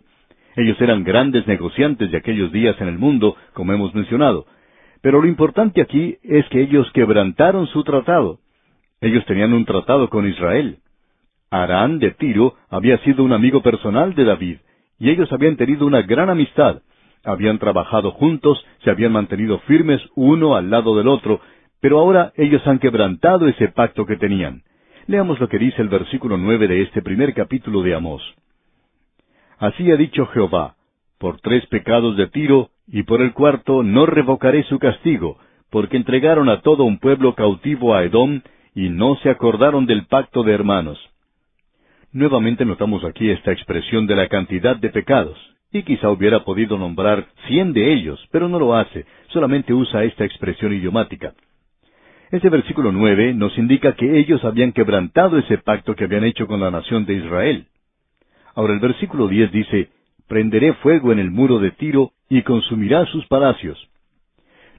Ellos eran grandes negociantes de aquellos días en el mundo, como hemos mencionado. Pero lo importante aquí es que ellos quebrantaron su tratado. Ellos tenían un tratado con Israel. Arán de Tiro había sido un amigo personal de David, y ellos habían tenido una gran amistad. Habían trabajado juntos, se habían mantenido firmes uno al lado del otro, pero ahora ellos han quebrantado ese pacto que tenían. Leamos lo que dice el versículo nueve de este primer capítulo de Amós. Así ha dicho Jehová, por tres pecados de Tiro, y por el cuarto no revocaré su castigo, porque entregaron a todo un pueblo cautivo a Edom, y no se acordaron del pacto de hermanos. Nuevamente notamos aquí esta expresión de la cantidad de pecados, y quizá hubiera podido nombrar cien de ellos, pero no lo hace, solamente usa esta expresión idiomática. Este versículo nueve nos indica que ellos habían quebrantado ese pacto que habían hecho con la nación de Israel. Ahora el versículo diez dice, Prenderé fuego en el muro de Tiro y consumirá sus palacios.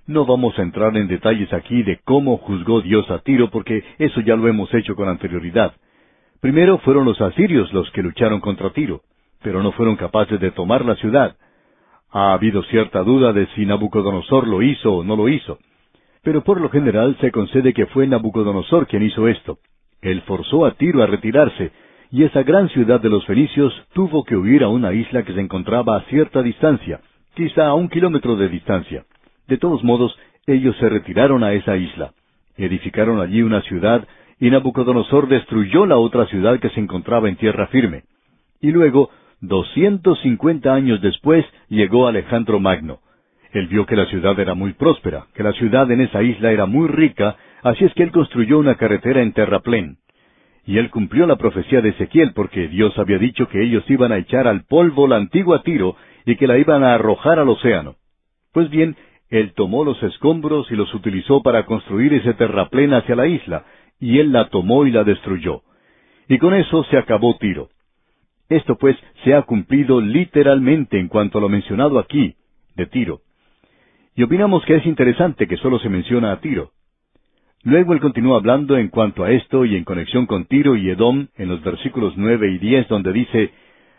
No vamos a entrar en detalles aquí de cómo juzgó Dios a Tiro, porque eso ya lo hemos hecho con anterioridad. Primero fueron los asirios los que lucharon contra Tiro, pero no fueron capaces de tomar la ciudad. Ha habido cierta duda de si Nabucodonosor lo hizo o no lo hizo. Pero por lo general se concede que fue Nabucodonosor quien hizo esto. Él forzó a Tiro a retirarse, y esa gran ciudad de los fenicios tuvo que huir a una isla que se encontraba a cierta distancia, quizá a un kilómetro de distancia. De todos modos, ellos se retiraron a esa isla. Edificaron allí una ciudad, y Nabucodonosor destruyó la otra ciudad que se encontraba en tierra firme. Y luego, doscientos cincuenta años después, llegó Alejandro Magno. Él vio que la ciudad era muy próspera, que la ciudad en esa isla era muy rica, así es que él construyó una carretera en terraplén. Y él cumplió la profecía de Ezequiel porque Dios había dicho que ellos iban a echar al polvo la antigua Tiro y que la iban a arrojar al océano. Pues bien, él tomó los escombros y los utilizó para construir ese terraplén hacia la isla, y él la tomó y la destruyó. Y con eso se acabó Tiro. Esto pues se ha cumplido literalmente en cuanto a lo mencionado aquí, de Tiro. Y opinamos que es interesante que solo se menciona a Tiro. Luego él continúa hablando en cuanto a esto y en conexión con Tiro y Edom en los versículos nueve y diez donde dice,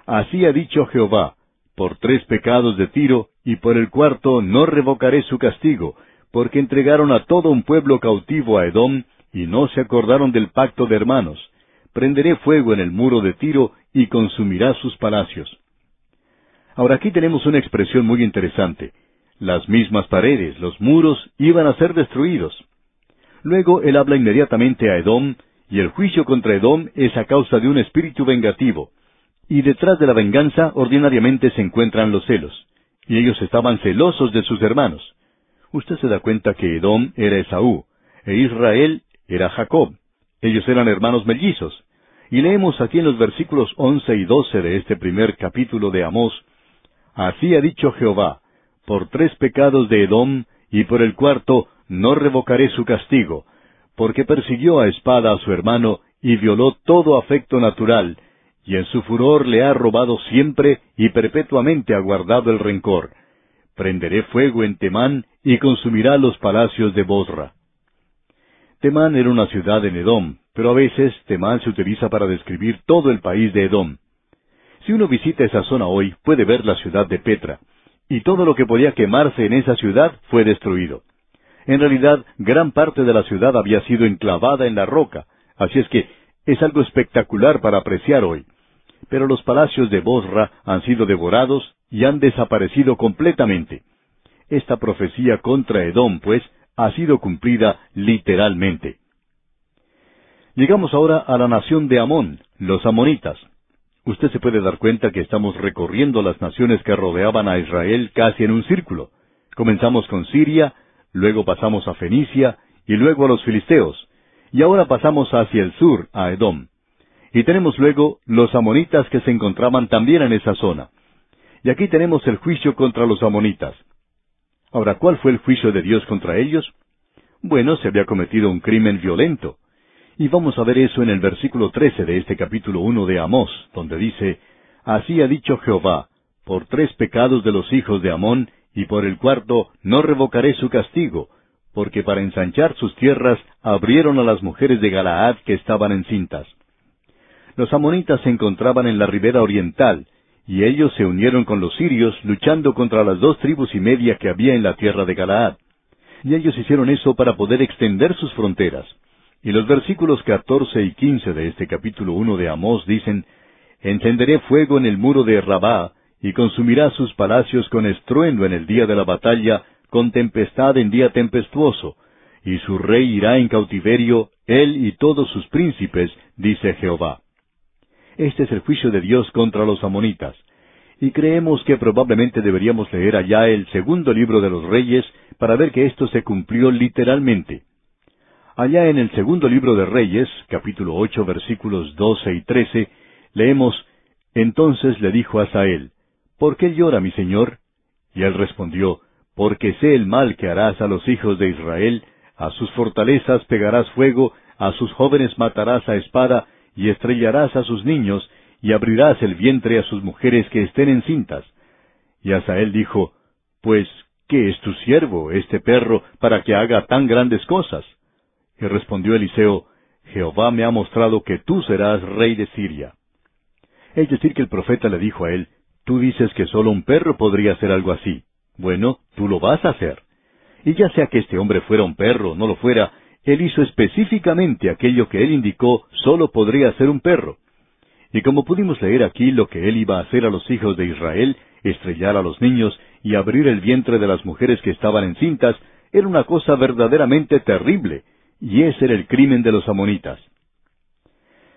Así ha dicho Jehová, por tres pecados de Tiro, y por el cuarto no revocaré su castigo, porque entregaron a todo un pueblo cautivo a Edom, y no se acordaron del pacto de hermanos. Prenderé fuego en el muro de Tiro, y consumirá sus palacios. Ahora aquí tenemos una expresión muy interesante. Las mismas paredes, los muros, iban a ser destruidos. Luego él habla inmediatamente a Edom, y el juicio contra Edom es a causa de un espíritu vengativo. Y detrás de la venganza ordinariamente se encuentran los celos. Y ellos estaban celosos de sus hermanos. Usted se da cuenta que Edom era Esaú, e Israel era Jacob. Ellos eran hermanos mellizos. Y leemos aquí en los versículos once y doce de este primer capítulo de Amós, Así ha dicho Jehová, por tres pecados de Edom, y por el cuarto no revocaré su castigo, porque persiguió a espada a su hermano y violó todo afecto natural, y en su furor le ha robado siempre y perpetuamente ha guardado el rencor. Prenderé fuego en Temán y consumirá los palacios de Bosra. Temán era una ciudad en Edom, pero a veces Temán se utiliza para describir todo el país de Edom. Si uno visita esa zona hoy, puede ver la ciudad de Petra y todo lo que podía quemarse en esa ciudad fue destruido. En realidad, gran parte de la ciudad había sido enclavada en la roca, así es que es algo espectacular para apreciar hoy. Pero los palacios de Bosra han sido devorados y han desaparecido completamente. Esta profecía contra Edom, pues, ha sido cumplida literalmente. Llegamos ahora a la nación de Amón, los amonitas usted se puede dar cuenta que estamos recorriendo las naciones que rodeaban a Israel casi en un círculo. Comenzamos con Siria, luego pasamos a Fenicia y luego a los filisteos, y ahora pasamos hacia el sur, a Edom. Y tenemos luego los amonitas que se encontraban también en esa zona. Y aquí tenemos el juicio contra los amonitas. Ahora, ¿cuál fue el juicio de Dios contra ellos? Bueno, se había cometido un crimen violento. Y vamos a ver eso en el versículo trece de este capítulo uno de Amós, donde dice, Así ha dicho Jehová, por tres pecados de los hijos de Amón, y por el cuarto no revocaré su castigo, porque para ensanchar sus tierras abrieron a las mujeres de Galaad que estaban encintas. Los amonitas se encontraban en la ribera oriental, y ellos se unieron con los sirios luchando contra las dos tribus y media que había en la tierra de Galaad. Y ellos hicieron eso para poder extender sus fronteras. Y los versículos catorce y quince de este capítulo uno de Amós dicen, Encenderé fuego en el muro de Rabá, y consumirá sus palacios con estruendo en el día de la batalla, con tempestad en día tempestuoso, y su rey irá en cautiverio, él y todos sus príncipes, dice Jehová. Este es el juicio de Dios contra los amonitas. Y creemos que probablemente deberíamos leer allá el segundo libro de los reyes para ver que esto se cumplió literalmente. Allá en el segundo libro de Reyes, capítulo ocho, versículos doce y trece, leemos, Entonces le dijo a Sael, ¿Por qué llora mi señor? Y él respondió, Porque sé el mal que harás a los hijos de Israel, a sus fortalezas pegarás fuego, a sus jóvenes matarás a espada, y estrellarás a sus niños, y abrirás el vientre a sus mujeres que estén encintas. Y Asael dijo, Pues, ¿qué es tu siervo, este perro, para que haga tan grandes cosas? Y respondió Eliseo, Jehová me ha mostrado que tú serás rey de Siria. Es decir, que el profeta le dijo a él, Tú dices que solo un perro podría hacer algo así. Bueno, tú lo vas a hacer. Y ya sea que este hombre fuera un perro o no lo fuera, él hizo específicamente aquello que él indicó solo podría ser un perro. Y como pudimos leer aquí lo que él iba a hacer a los hijos de Israel, estrellar a los niños y abrir el vientre de las mujeres que estaban encintas, era una cosa verdaderamente terrible, y ese era el crimen de los amonitas.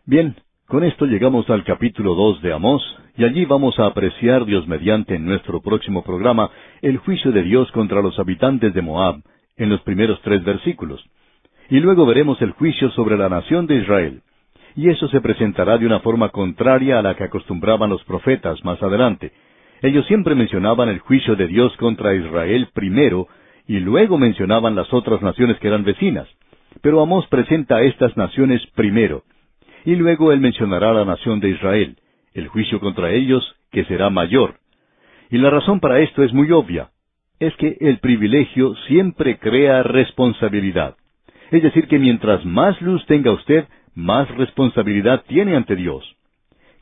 Bien, con esto llegamos al capítulo dos de Amós, y allí vamos a apreciar Dios mediante en nuestro próximo programa el juicio de Dios contra los habitantes de Moab, en los primeros tres versículos. Y luego veremos el juicio sobre la nación de Israel. Y eso se presentará de una forma contraria a la que acostumbraban los profetas más adelante. Ellos siempre mencionaban el juicio de Dios contra Israel primero, y luego mencionaban las otras naciones que eran vecinas. Pero Amós presenta a estas naciones primero, y luego él mencionará a la nación de Israel, el juicio contra ellos, que será mayor. Y la razón para esto es muy obvia, es que el privilegio siempre crea responsabilidad. Es decir, que mientras más luz tenga usted, más responsabilidad tiene ante Dios.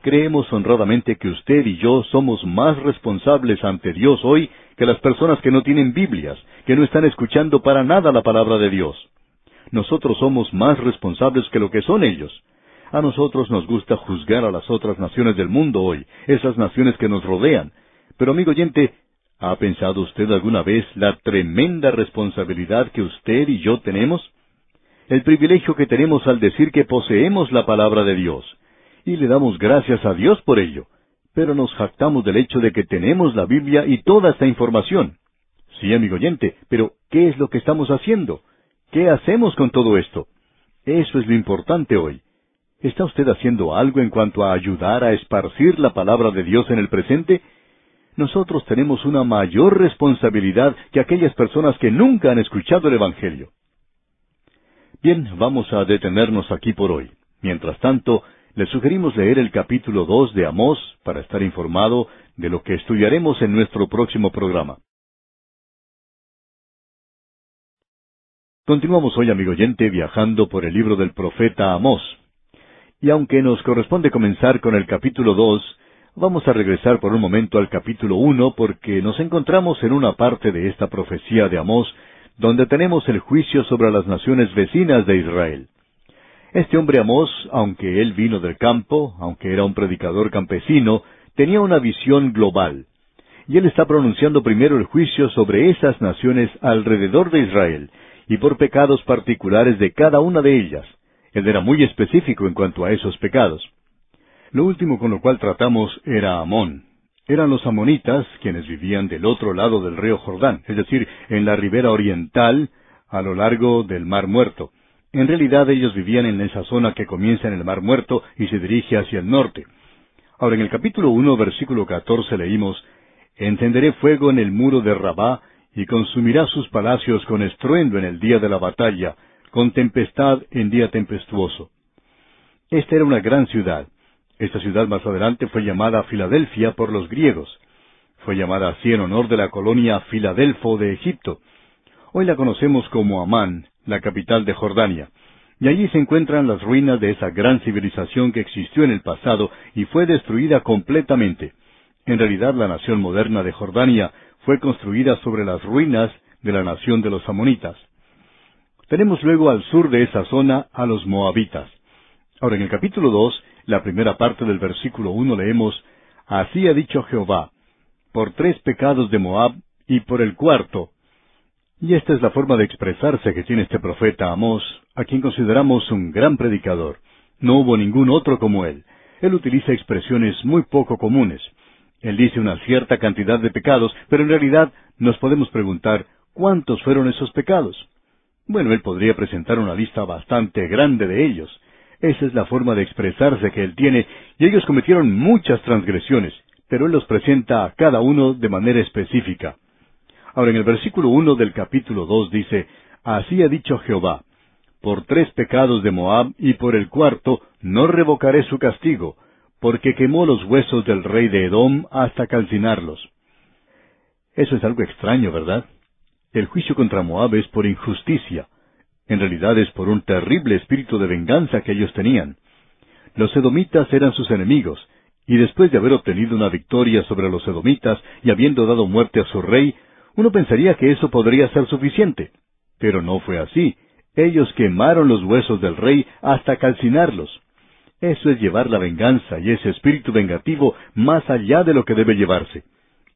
Creemos honradamente que usted y yo somos más responsables ante Dios hoy que las personas que no tienen Biblias, que no están escuchando para nada la palabra de Dios. Nosotros somos más responsables que lo que son ellos. A nosotros nos gusta juzgar a las otras naciones del mundo hoy, esas naciones que nos rodean. Pero amigo oyente, ¿ha pensado usted alguna vez la tremenda responsabilidad que usted y yo tenemos? El privilegio que tenemos al decir que poseemos la palabra de Dios. Y le damos gracias a Dios por ello. Pero nos jactamos del hecho de que tenemos la Biblia y toda esta información. Sí, amigo oyente, pero ¿qué es lo que estamos haciendo? ¿Qué hacemos con todo esto? Eso es lo importante hoy. ¿Está usted haciendo algo en cuanto a ayudar a esparcir la palabra de Dios en el presente? Nosotros tenemos una mayor responsabilidad que aquellas personas que nunca han escuchado el Evangelio. Bien, vamos a detenernos aquí por hoy. Mientras tanto, le sugerimos leer el capítulo dos de Amós para estar informado de lo que estudiaremos en nuestro próximo programa. Continuamos hoy, amigo oyente, viajando por el libro del profeta Amós. Y aunque nos corresponde comenzar con el capítulo dos, vamos a regresar por un momento al capítulo uno porque nos encontramos en una parte de esta profecía de Amós donde tenemos el juicio sobre las naciones vecinas de Israel. Este hombre Amós, aunque él vino del campo, aunque era un predicador campesino, tenía una visión global. Y él está pronunciando primero el juicio sobre esas naciones alrededor de Israel, y por pecados particulares de cada una de ellas. Él era muy específico en cuanto a esos pecados. Lo último con lo cual tratamos era Amón. Eran los amonitas quienes vivían del otro lado del río Jordán, es decir, en la ribera oriental, a lo largo del Mar Muerto. En realidad ellos vivían en esa zona que comienza en el Mar Muerto y se dirige hacia el norte. Ahora en el capítulo uno, versículo catorce leímos, Encenderé fuego en el muro de Rabá, y consumirá sus palacios con estruendo en el día de la batalla, con tempestad en día tempestuoso. Esta era una gran ciudad. Esta ciudad más adelante fue llamada Filadelfia por los griegos. Fue llamada así en honor de la colonia Filadelfo de Egipto. Hoy la conocemos como Amán, la capital de Jordania. Y allí se encuentran las ruinas de esa gran civilización que existió en el pasado y fue destruida completamente. En realidad la nación moderna de Jordania fue construida sobre las ruinas de la nación de los amonitas. Tenemos luego al sur de esa zona a los moabitas. Ahora en el capítulo dos, la primera parte del versículo uno leemos Así ha dicho Jehová, por tres pecados de Moab y por el cuarto. Y esta es la forma de expresarse que tiene este profeta Amós, a quien consideramos un gran predicador. No hubo ningún otro como él. Él utiliza expresiones muy poco comunes. Él dice una cierta cantidad de pecados, pero en realidad nos podemos preguntar cuántos fueron esos pecados. Bueno, él podría presentar una lista bastante grande de ellos. Esa es la forma de expresarse que él tiene, y ellos cometieron muchas transgresiones, pero él los presenta a cada uno de manera específica. Ahora, en el versículo uno del capítulo dos dice, Así ha dicho Jehová, por tres pecados de Moab y por el cuarto no revocaré su castigo, porque quemó los huesos del rey de Edom hasta calcinarlos. Eso es algo extraño, ¿verdad? El juicio contra Moab es por injusticia. En realidad es por un terrible espíritu de venganza que ellos tenían. Los edomitas eran sus enemigos, y después de haber obtenido una victoria sobre los edomitas y habiendo dado muerte a su rey, uno pensaría que eso podría ser suficiente. Pero no fue así. Ellos quemaron los huesos del rey hasta calcinarlos. Eso es llevar la venganza y ese espíritu vengativo más allá de lo que debe llevarse.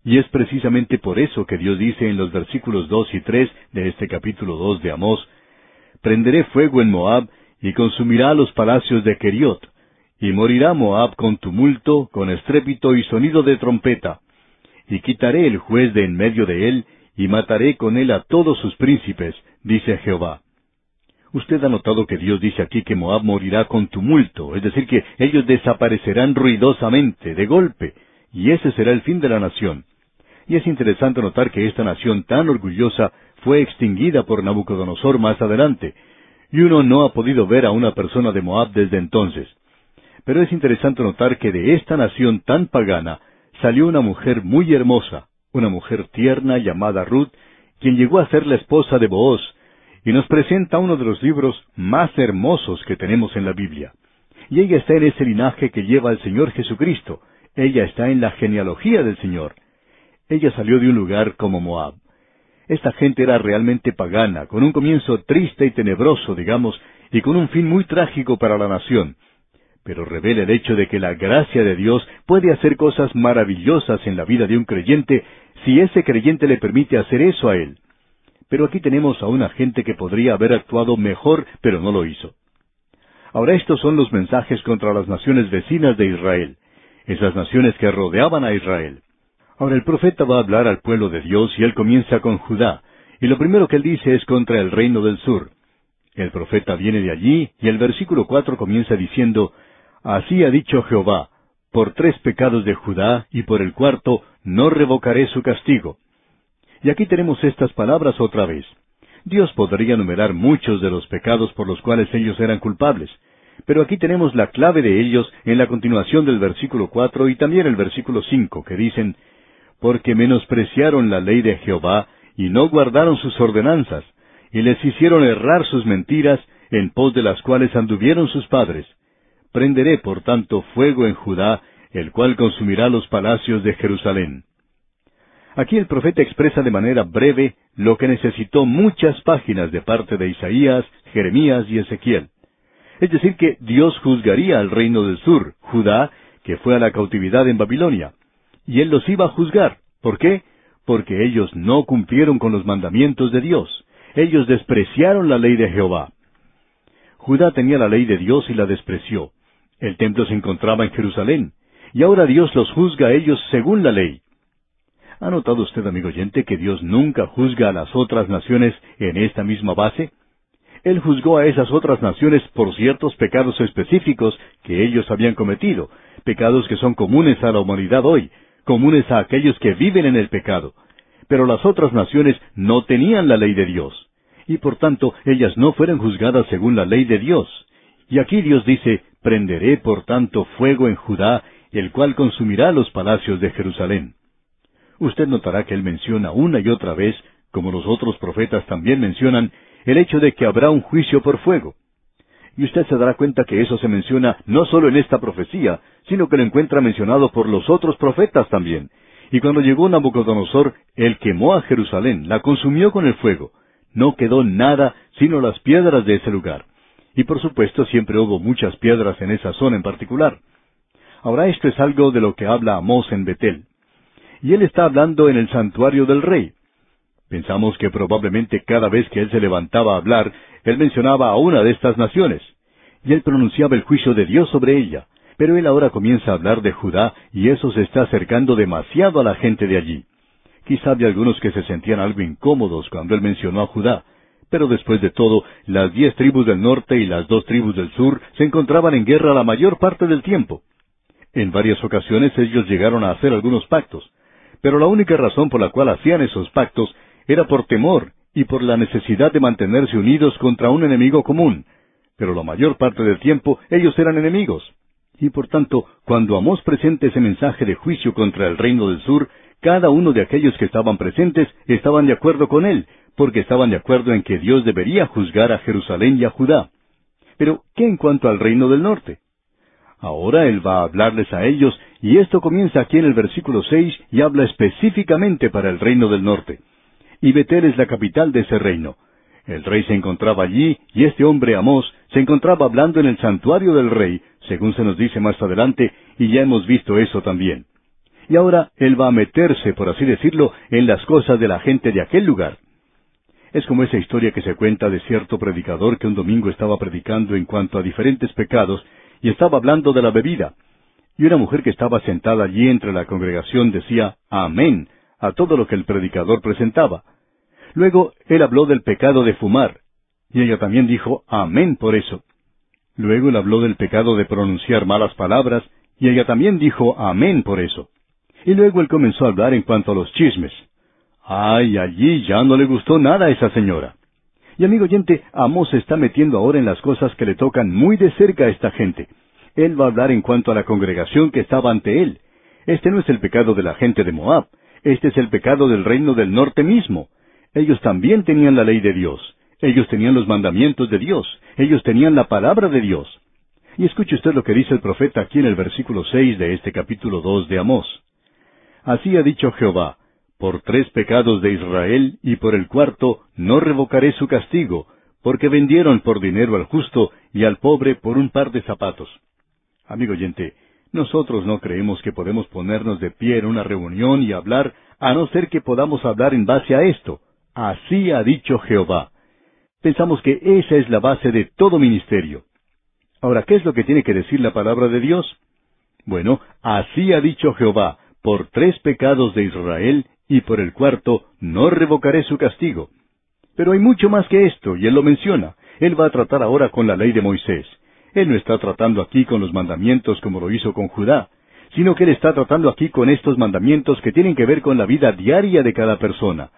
Y es precisamente por eso que Dios dice en los versículos dos y tres de este capítulo dos de Amós, Prenderé fuego en Moab y consumirá los palacios de Keriot, y morirá Moab con tumulto, con estrépito y sonido de trompeta. Y quitaré el juez de en medio de él, y mataré con él a todos sus príncipes, dice Jehová. Usted ha notado que Dios dice aquí que Moab morirá con tumulto, es decir, que ellos desaparecerán ruidosamente, de golpe, y ese será el fin de la nación. Y es interesante notar que esta nación tan orgullosa fue extinguida por Nabucodonosor más adelante, y uno no ha podido ver a una persona de Moab desde entonces. Pero es interesante notar que de esta nación tan pagana salió una mujer muy hermosa, una mujer tierna llamada Ruth, quien llegó a ser la esposa de Booz, y nos presenta uno de los libros más hermosos que tenemos en la Biblia. Y ella está en ese linaje que lleva al Señor Jesucristo. Ella está en la genealogía del Señor. Ella salió de un lugar como Moab. Esta gente era realmente pagana, con un comienzo triste y tenebroso, digamos, y con un fin muy trágico para la nación. Pero revela el hecho de que la gracia de Dios puede hacer cosas maravillosas en la vida de un creyente si ese creyente le permite hacer eso a él. Pero aquí tenemos a una gente que podría haber actuado mejor, pero no lo hizo. Ahora estos son los mensajes contra las naciones vecinas de Israel, esas naciones que rodeaban a Israel. Ahora el profeta va a hablar al pueblo de Dios y él comienza con Judá, y lo primero que él dice es contra el reino del sur. El profeta viene de allí y el versículo cuatro comienza diciendo, Así ha dicho Jehová, por tres pecados de Judá y por el cuarto no revocaré su castigo. Y aquí tenemos estas palabras otra vez. Dios podría enumerar muchos de los pecados por los cuales ellos eran culpables, pero aquí tenemos la clave de ellos en la continuación del versículo cuatro y también el versículo cinco, que dicen, porque menospreciaron la ley de Jehová y no guardaron sus ordenanzas, y les hicieron errar sus mentiras, en pos de las cuales anduvieron sus padres. Prenderé, por tanto, fuego en Judá, el cual consumirá los palacios de Jerusalén. Aquí el profeta expresa de manera breve lo que necesitó muchas páginas de parte de Isaías, Jeremías y Ezequiel. Es decir, que Dios juzgaría al reino del sur, Judá, que fue a la cautividad en Babilonia y él los iba a juzgar. ¿Por qué? Porque ellos no cumplieron con los mandamientos de Dios. Ellos despreciaron la ley de Jehová. Judá tenía la ley de Dios y la despreció. El templo se encontraba en Jerusalén, y ahora Dios los juzga a ellos según la ley. ¿Ha notado usted, amigo oyente, que Dios nunca juzga a las otras naciones en esta misma base? Él juzgó a esas otras naciones por ciertos pecados específicos que ellos habían cometido, pecados que son comunes a la humanidad hoy, comunes a aquellos que viven en el pecado. Pero las otras naciones no tenían la ley de Dios, y por tanto ellas no fueron juzgadas según la ley de Dios. Y aquí Dios dice, prenderé por tanto fuego en Judá, el cual consumirá los palacios de Jerusalén. Usted notará que él menciona una y otra vez, como los otros profetas también mencionan, el hecho de que habrá un juicio por fuego. Y usted se dará cuenta que eso se menciona no solo en esta profecía, sino que lo encuentra mencionado por los otros profetas también. Y cuando llegó Nabucodonosor, él quemó a Jerusalén, la consumió con el fuego. No quedó nada sino las piedras de ese lugar. Y por supuesto siempre hubo muchas piedras en esa zona en particular. Ahora esto es algo de lo que habla Amós en Betel. Y él está hablando en el santuario del rey. Pensamos que probablemente cada vez que él se levantaba a hablar, él mencionaba a una de estas naciones. Y él pronunciaba el juicio de Dios sobre ella. Pero él ahora comienza a hablar de Judá y eso se está acercando demasiado a la gente de allí. Quizá había algunos que se sentían algo incómodos cuando él mencionó a Judá, pero después de todo, las diez tribus del norte y las dos tribus del sur se encontraban en guerra la mayor parte del tiempo. En varias ocasiones ellos llegaron a hacer algunos pactos, pero la única razón por la cual hacían esos pactos era por temor y por la necesidad de mantenerse unidos contra un enemigo común. Pero la mayor parte del tiempo ellos eran enemigos. Y por tanto, cuando Amós presenta ese mensaje de juicio contra el reino del sur, cada uno de aquellos que estaban presentes estaban de acuerdo con él, porque estaban de acuerdo en que Dios debería juzgar a Jerusalén y a Judá. Pero, ¿qué en cuanto al reino del norte? Ahora Él va a hablarles a ellos, y esto comienza aquí en el versículo seis y habla específicamente para el reino del norte. Y Betel es la capital de ese reino. El rey se encontraba allí, y este hombre Amós se encontraba hablando en el santuario del rey, según se nos dice más adelante, y ya hemos visto eso también. Y ahora él va a meterse, por así decirlo, en las cosas de la gente de aquel lugar. Es como esa historia que se cuenta de cierto predicador que un domingo estaba predicando en cuanto a diferentes pecados y estaba hablando de la bebida. Y una mujer que estaba sentada allí entre la congregación decía Amén a todo lo que el predicador presentaba. Luego él habló del pecado de fumar, y ella también dijo Amén por eso. Luego él habló del pecado de pronunciar malas palabras, y ella también dijo Amén por eso. Y luego él comenzó a hablar en cuanto a los chismes. Ay, allí ya no le gustó nada a esa señora. Y amigo oyente, Amós se está metiendo ahora en las cosas que le tocan muy de cerca a esta gente. Él va a hablar en cuanto a la congregación que estaba ante él. Este no es el pecado de la gente de Moab, este es el pecado del reino del norte mismo. Ellos también tenían la ley de Dios, ellos tenían los mandamientos de Dios, ellos tenían la palabra de Dios. Y escuche usted lo que dice el profeta aquí en el versículo seis de este capítulo dos de Amós. Así ha dicho Jehová, por tres pecados de Israel y por el cuarto no revocaré su castigo, porque vendieron por dinero al justo y al pobre por un par de zapatos. Amigo oyente, nosotros no creemos que podemos ponernos de pie en una reunión y hablar, a no ser que podamos hablar en base a esto. Así ha dicho Jehová. Pensamos que esa es la base de todo ministerio. Ahora, ¿qué es lo que tiene que decir la palabra de Dios? Bueno, así ha dicho Jehová, por tres pecados de Israel y por el cuarto no revocaré su castigo. Pero hay mucho más que esto, y él lo menciona. Él va a tratar ahora con la ley de Moisés. Él no está tratando aquí con los mandamientos como lo hizo con Judá, sino que él está tratando aquí con estos mandamientos que tienen que ver con la vida diaria de cada persona.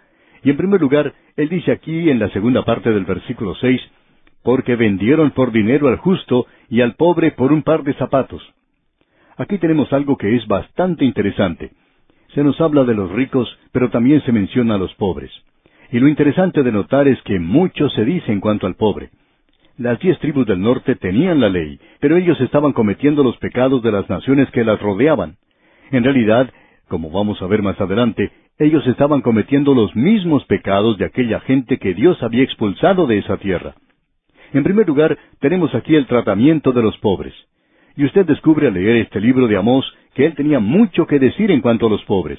Y en primer lugar, él dice aquí en la segunda parte del versículo seis, porque vendieron por dinero al justo y al pobre por un par de zapatos. Aquí tenemos algo que es bastante interesante. Se nos habla de los ricos, pero también se menciona a los pobres. Y lo interesante de notar es que mucho se dice en cuanto al pobre. Las diez tribus del norte tenían la ley, pero ellos estaban cometiendo los pecados de las naciones que las rodeaban. En realidad, como vamos a ver más adelante, ellos estaban cometiendo los mismos pecados de aquella gente que Dios había expulsado de esa tierra. En primer lugar, tenemos aquí el tratamiento de los pobres. Y usted descubre al leer este libro de Amós que él tenía mucho que decir en cuanto a los pobres.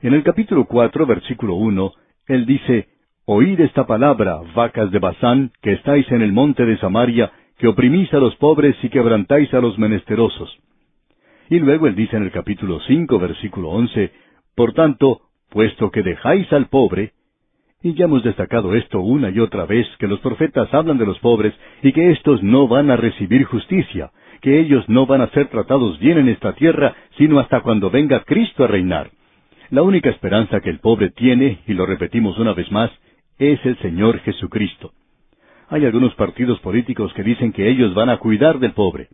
En el capítulo cuatro, versículo uno, él dice, Oíd esta palabra, vacas de Basán, que estáis en el monte de Samaria, que oprimís a los pobres y quebrantáis a los menesterosos. Y luego él dice en el capítulo cinco, versículo once, Por tanto, puesto que dejáis al pobre, y ya hemos destacado esto una y otra vez, que los profetas hablan de los pobres y que éstos no van a recibir justicia, que ellos no van a ser tratados bien en esta tierra, sino hasta cuando venga Cristo a reinar. La única esperanza que el pobre tiene, y lo repetimos una vez más, es el Señor Jesucristo. Hay algunos partidos políticos que dicen que ellos van a cuidar del pobre.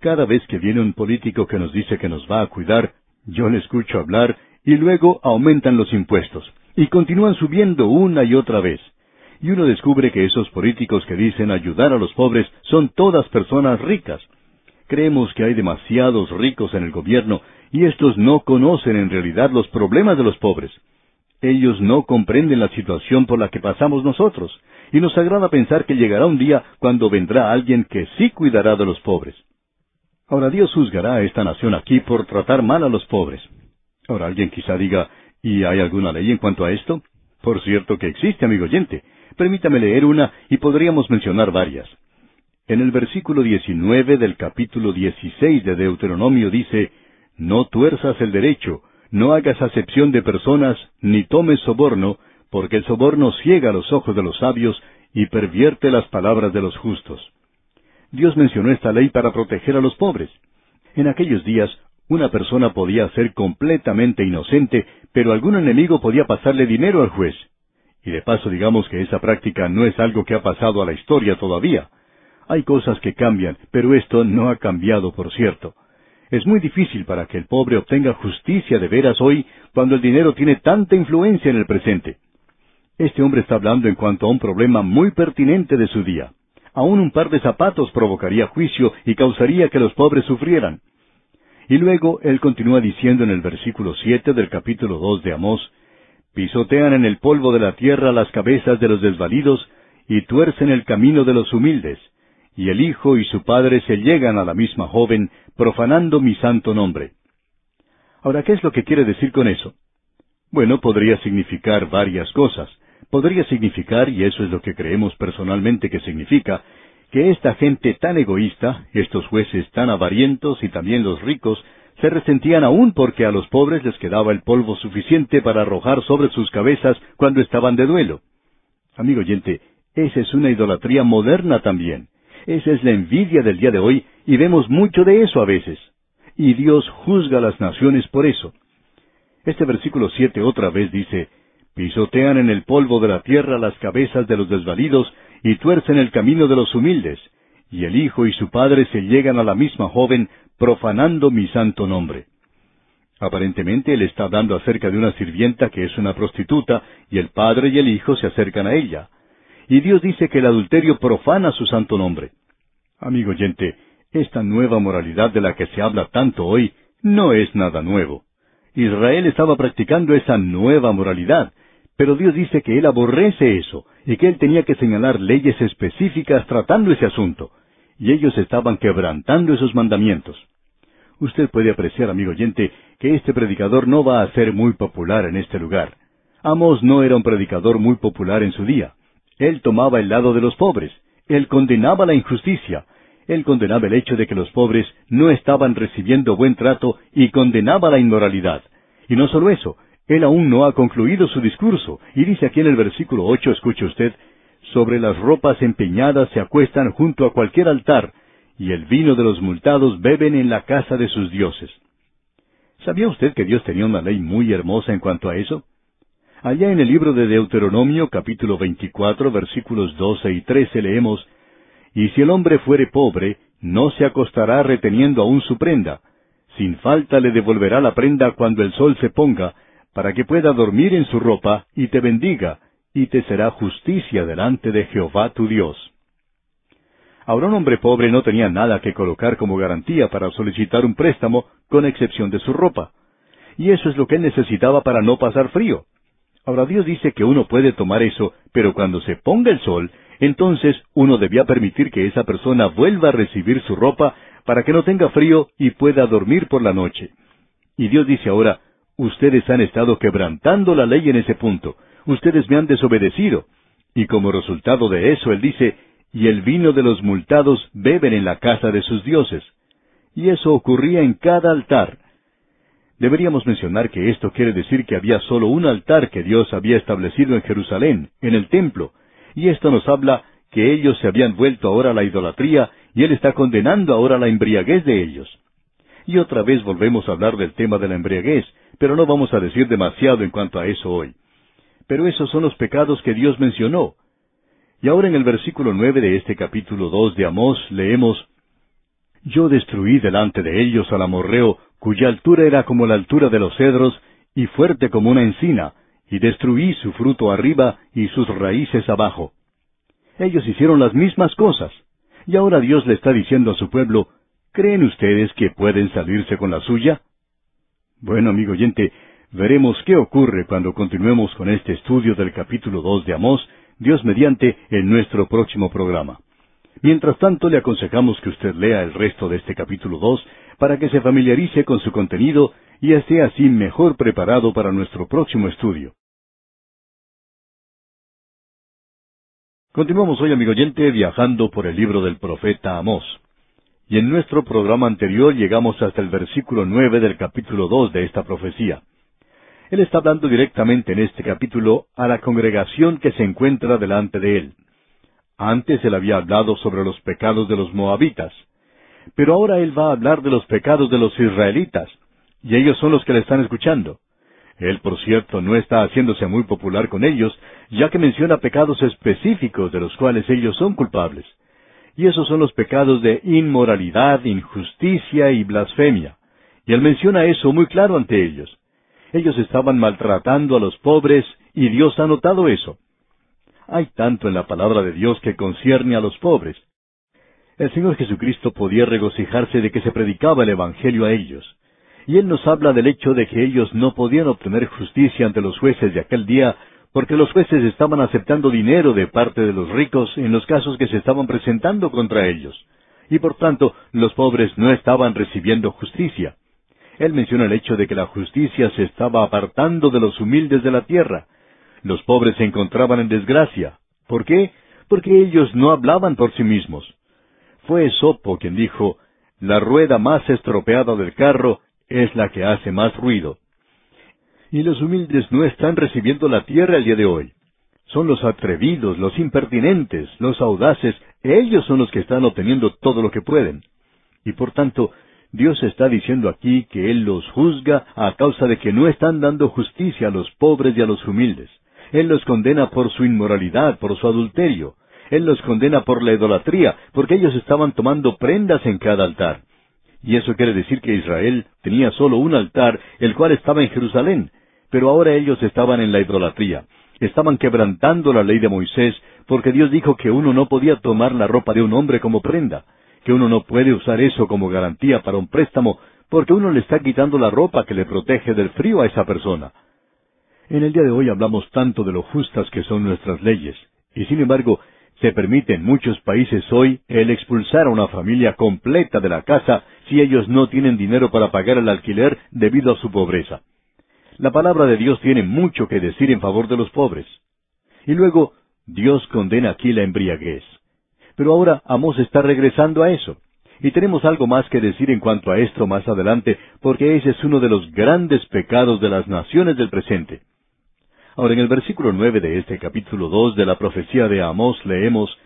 Cada vez que viene un político que nos dice que nos va a cuidar, yo le escucho hablar y luego aumentan los impuestos, y continúan subiendo una y otra vez. Y uno descubre que esos políticos que dicen ayudar a los pobres son todas personas ricas. Creemos que hay demasiados ricos en el gobierno y estos no conocen en realidad los problemas de los pobres. Ellos no comprenden la situación por la que pasamos nosotros, y nos agrada pensar que llegará un día cuando vendrá alguien que sí cuidará de los pobres. Ahora Dios juzgará a esta nación aquí por tratar mal a los pobres. Ahora alguien quizá diga, ¿y hay alguna ley en cuanto a esto? Por cierto que existe, amigo oyente. Permítame leer una y podríamos mencionar varias. En el versículo 19 del capítulo 16 de Deuteronomio dice, No tuerzas el derecho, no hagas acepción de personas, ni tomes soborno, porque el soborno ciega los ojos de los sabios y pervierte las palabras de los justos. Dios mencionó esta ley para proteger a los pobres. En aquellos días, una persona podía ser completamente inocente, pero algún enemigo podía pasarle dinero al juez. Y de paso digamos que esa práctica no es algo que ha pasado a la historia todavía. Hay cosas que cambian, pero esto no ha cambiado, por cierto. Es muy difícil para que el pobre obtenga justicia de veras hoy cuando el dinero tiene tanta influencia en el presente. Este hombre está hablando en cuanto a un problema muy pertinente de su día. Aún un par de zapatos provocaría juicio y causaría que los pobres sufrieran. Y luego él continúa diciendo en el versículo siete del capítulo dos de Amós, Pisotean en el polvo de la tierra las cabezas de los desvalidos y tuercen el camino de los humildes, y el hijo y su padre se llegan a la misma joven, profanando mi santo nombre. Ahora, ¿qué es lo que quiere decir con eso? Bueno, podría significar varias cosas. Podría significar, y eso es lo que creemos personalmente que significa, que esta gente tan egoísta, estos jueces tan avarientos y también los ricos, se resentían aún porque a los pobres les quedaba el polvo suficiente para arrojar sobre sus cabezas cuando estaban de duelo. Amigo oyente, esa es una idolatría moderna también. Esa es la envidia del día de hoy y vemos mucho de eso a veces. Y Dios juzga a las naciones por eso. Este versículo siete otra vez dice, Pisotean en el polvo de la tierra las cabezas de los desvalidos y tuercen el camino de los humildes, y el hijo y su padre se llegan a la misma joven, profanando mi santo nombre. Aparentemente él está hablando acerca de una sirvienta que es una prostituta, y el padre y el hijo se acercan a ella. Y Dios dice que el adulterio profana su santo nombre. Amigo oyente, esta nueva moralidad de la que se habla tanto hoy no es nada nuevo. Israel estaba practicando esa nueva moralidad, pero Dios dice que Él aborrece eso y que Él tenía que señalar leyes específicas tratando ese asunto, y ellos estaban quebrantando esos mandamientos. Usted puede apreciar, amigo oyente, que este predicador no va a ser muy popular en este lugar. Amos no era un predicador muy popular en su día. Él tomaba el lado de los pobres. Él condenaba la injusticia. Él condenaba el hecho de que los pobres no estaban recibiendo buen trato y condenaba la inmoralidad. Y no solo eso, él aún no ha concluido su discurso, y dice aquí en el versículo ocho, escuche usted, sobre las ropas empeñadas se acuestan junto a cualquier altar, y el vino de los multados beben en la casa de sus dioses. ¿Sabía usted que Dios tenía una ley muy hermosa en cuanto a eso? Allá en el libro de Deuteronomio capítulo 24 versículos 12 y 13 leemos, Y si el hombre fuere pobre, no se acostará reteniendo aún su prenda. Sin falta le devolverá la prenda cuando el sol se ponga, para que pueda dormir en su ropa y te bendiga, y te será justicia delante de Jehová tu Dios. Ahora un hombre pobre no tenía nada que colocar como garantía para solicitar un préstamo, con excepción de su ropa. Y eso es lo que necesitaba para no pasar frío. Ahora Dios dice que uno puede tomar eso, pero cuando se ponga el sol, entonces uno debía permitir que esa persona vuelva a recibir su ropa para que no tenga frío y pueda dormir por la noche. Y Dios dice ahora, ustedes han estado quebrantando la ley en ese punto, ustedes me han desobedecido. Y como resultado de eso, Él dice, y el vino de los multados beben en la casa de sus dioses. Y eso ocurría en cada altar. Deberíamos mencionar que esto quiere decir que había solo un altar que Dios había establecido en Jerusalén, en el templo, y esto nos habla que ellos se habían vuelto ahora a la idolatría y Él está condenando ahora la embriaguez de ellos. Y otra vez volvemos a hablar del tema de la embriaguez, pero no vamos a decir demasiado en cuanto a eso hoy. Pero esos son los pecados que Dios mencionó. Y ahora en el versículo nueve de este capítulo dos de Amós leemos Yo destruí delante de ellos al amorreo cuya altura era como la altura de los cedros, y fuerte como una encina, y destruí su fruto arriba y sus raíces abajo. Ellos hicieron las mismas cosas. Y ahora Dios le está diciendo a su pueblo, ¿creen ustedes que pueden salirse con la suya? Bueno, amigo oyente, veremos qué ocurre cuando continuemos con este estudio del capítulo dos de Amós, Dios mediante, en nuestro próximo programa. Mientras tanto, le aconsejamos que usted lea el resto de este capítulo dos para que se familiarice con su contenido y esté así mejor preparado para nuestro próximo estudio. Continuamos hoy, amigo oyente, viajando por el libro del profeta Amós. Y en nuestro programa anterior llegamos hasta el versículo nueve del capítulo dos de esta profecía. Él está hablando directamente en este capítulo a la congregación que se encuentra delante de él. Antes él había hablado sobre los pecados de los moabitas, pero ahora él va a hablar de los pecados de los israelitas, y ellos son los que le están escuchando. Él, por cierto, no está haciéndose muy popular con ellos, ya que menciona pecados específicos de los cuales ellos son culpables. Y esos son los pecados de inmoralidad, injusticia y blasfemia. Y él menciona eso muy claro ante ellos. Ellos estaban maltratando a los pobres y Dios ha notado eso. Hay tanto en la palabra de Dios que concierne a los pobres. El Señor Jesucristo podía regocijarse de que se predicaba el Evangelio a ellos. Y Él nos habla del hecho de que ellos no podían obtener justicia ante los jueces de aquel día porque los jueces estaban aceptando dinero de parte de los ricos en los casos que se estaban presentando contra ellos. Y por tanto, los pobres no estaban recibiendo justicia. Él menciona el hecho de que la justicia se estaba apartando de los humildes de la tierra. Los pobres se encontraban en desgracia. ¿Por qué? Porque ellos no hablaban por sí mismos. Fue Esopo quien dijo, La rueda más estropeada del carro es la que hace más ruido y los humildes no están recibiendo la tierra el día de hoy. Son los atrevidos, los impertinentes, los audaces, ellos son los que están obteniendo todo lo que pueden. Y por tanto, Dios está diciendo aquí que Él los juzga a causa de que no están dando justicia a los pobres y a los humildes. Él los condena por su inmoralidad, por su adulterio. Él los condena por la idolatría, porque ellos estaban tomando prendas en cada altar. Y eso quiere decir que Israel tenía solo un altar, el cual estaba en Jerusalén, pero ahora ellos estaban en la idolatría. Estaban quebrantando la ley de Moisés, porque Dios dijo que uno no podía tomar la ropa de un hombre como prenda, que uno no puede usar eso como garantía para un préstamo, porque uno le está quitando la ropa que le protege del frío a esa persona. En el día de hoy hablamos tanto de lo justas que son nuestras leyes, y sin embargo, se permite en muchos países hoy el expulsar a una familia completa de la casa si ellos no tienen dinero para pagar el alquiler debido a su pobreza. La palabra de Dios tiene mucho que decir en favor de los pobres. Y luego, Dios condena aquí la embriaguez. Pero ahora Amós está regresando a eso. Y tenemos algo más que decir en cuanto a esto más adelante, porque ese es uno de los grandes pecados de las naciones del presente. Ahora, en el versículo nueve de este capítulo dos de la profecía de Amós leemos,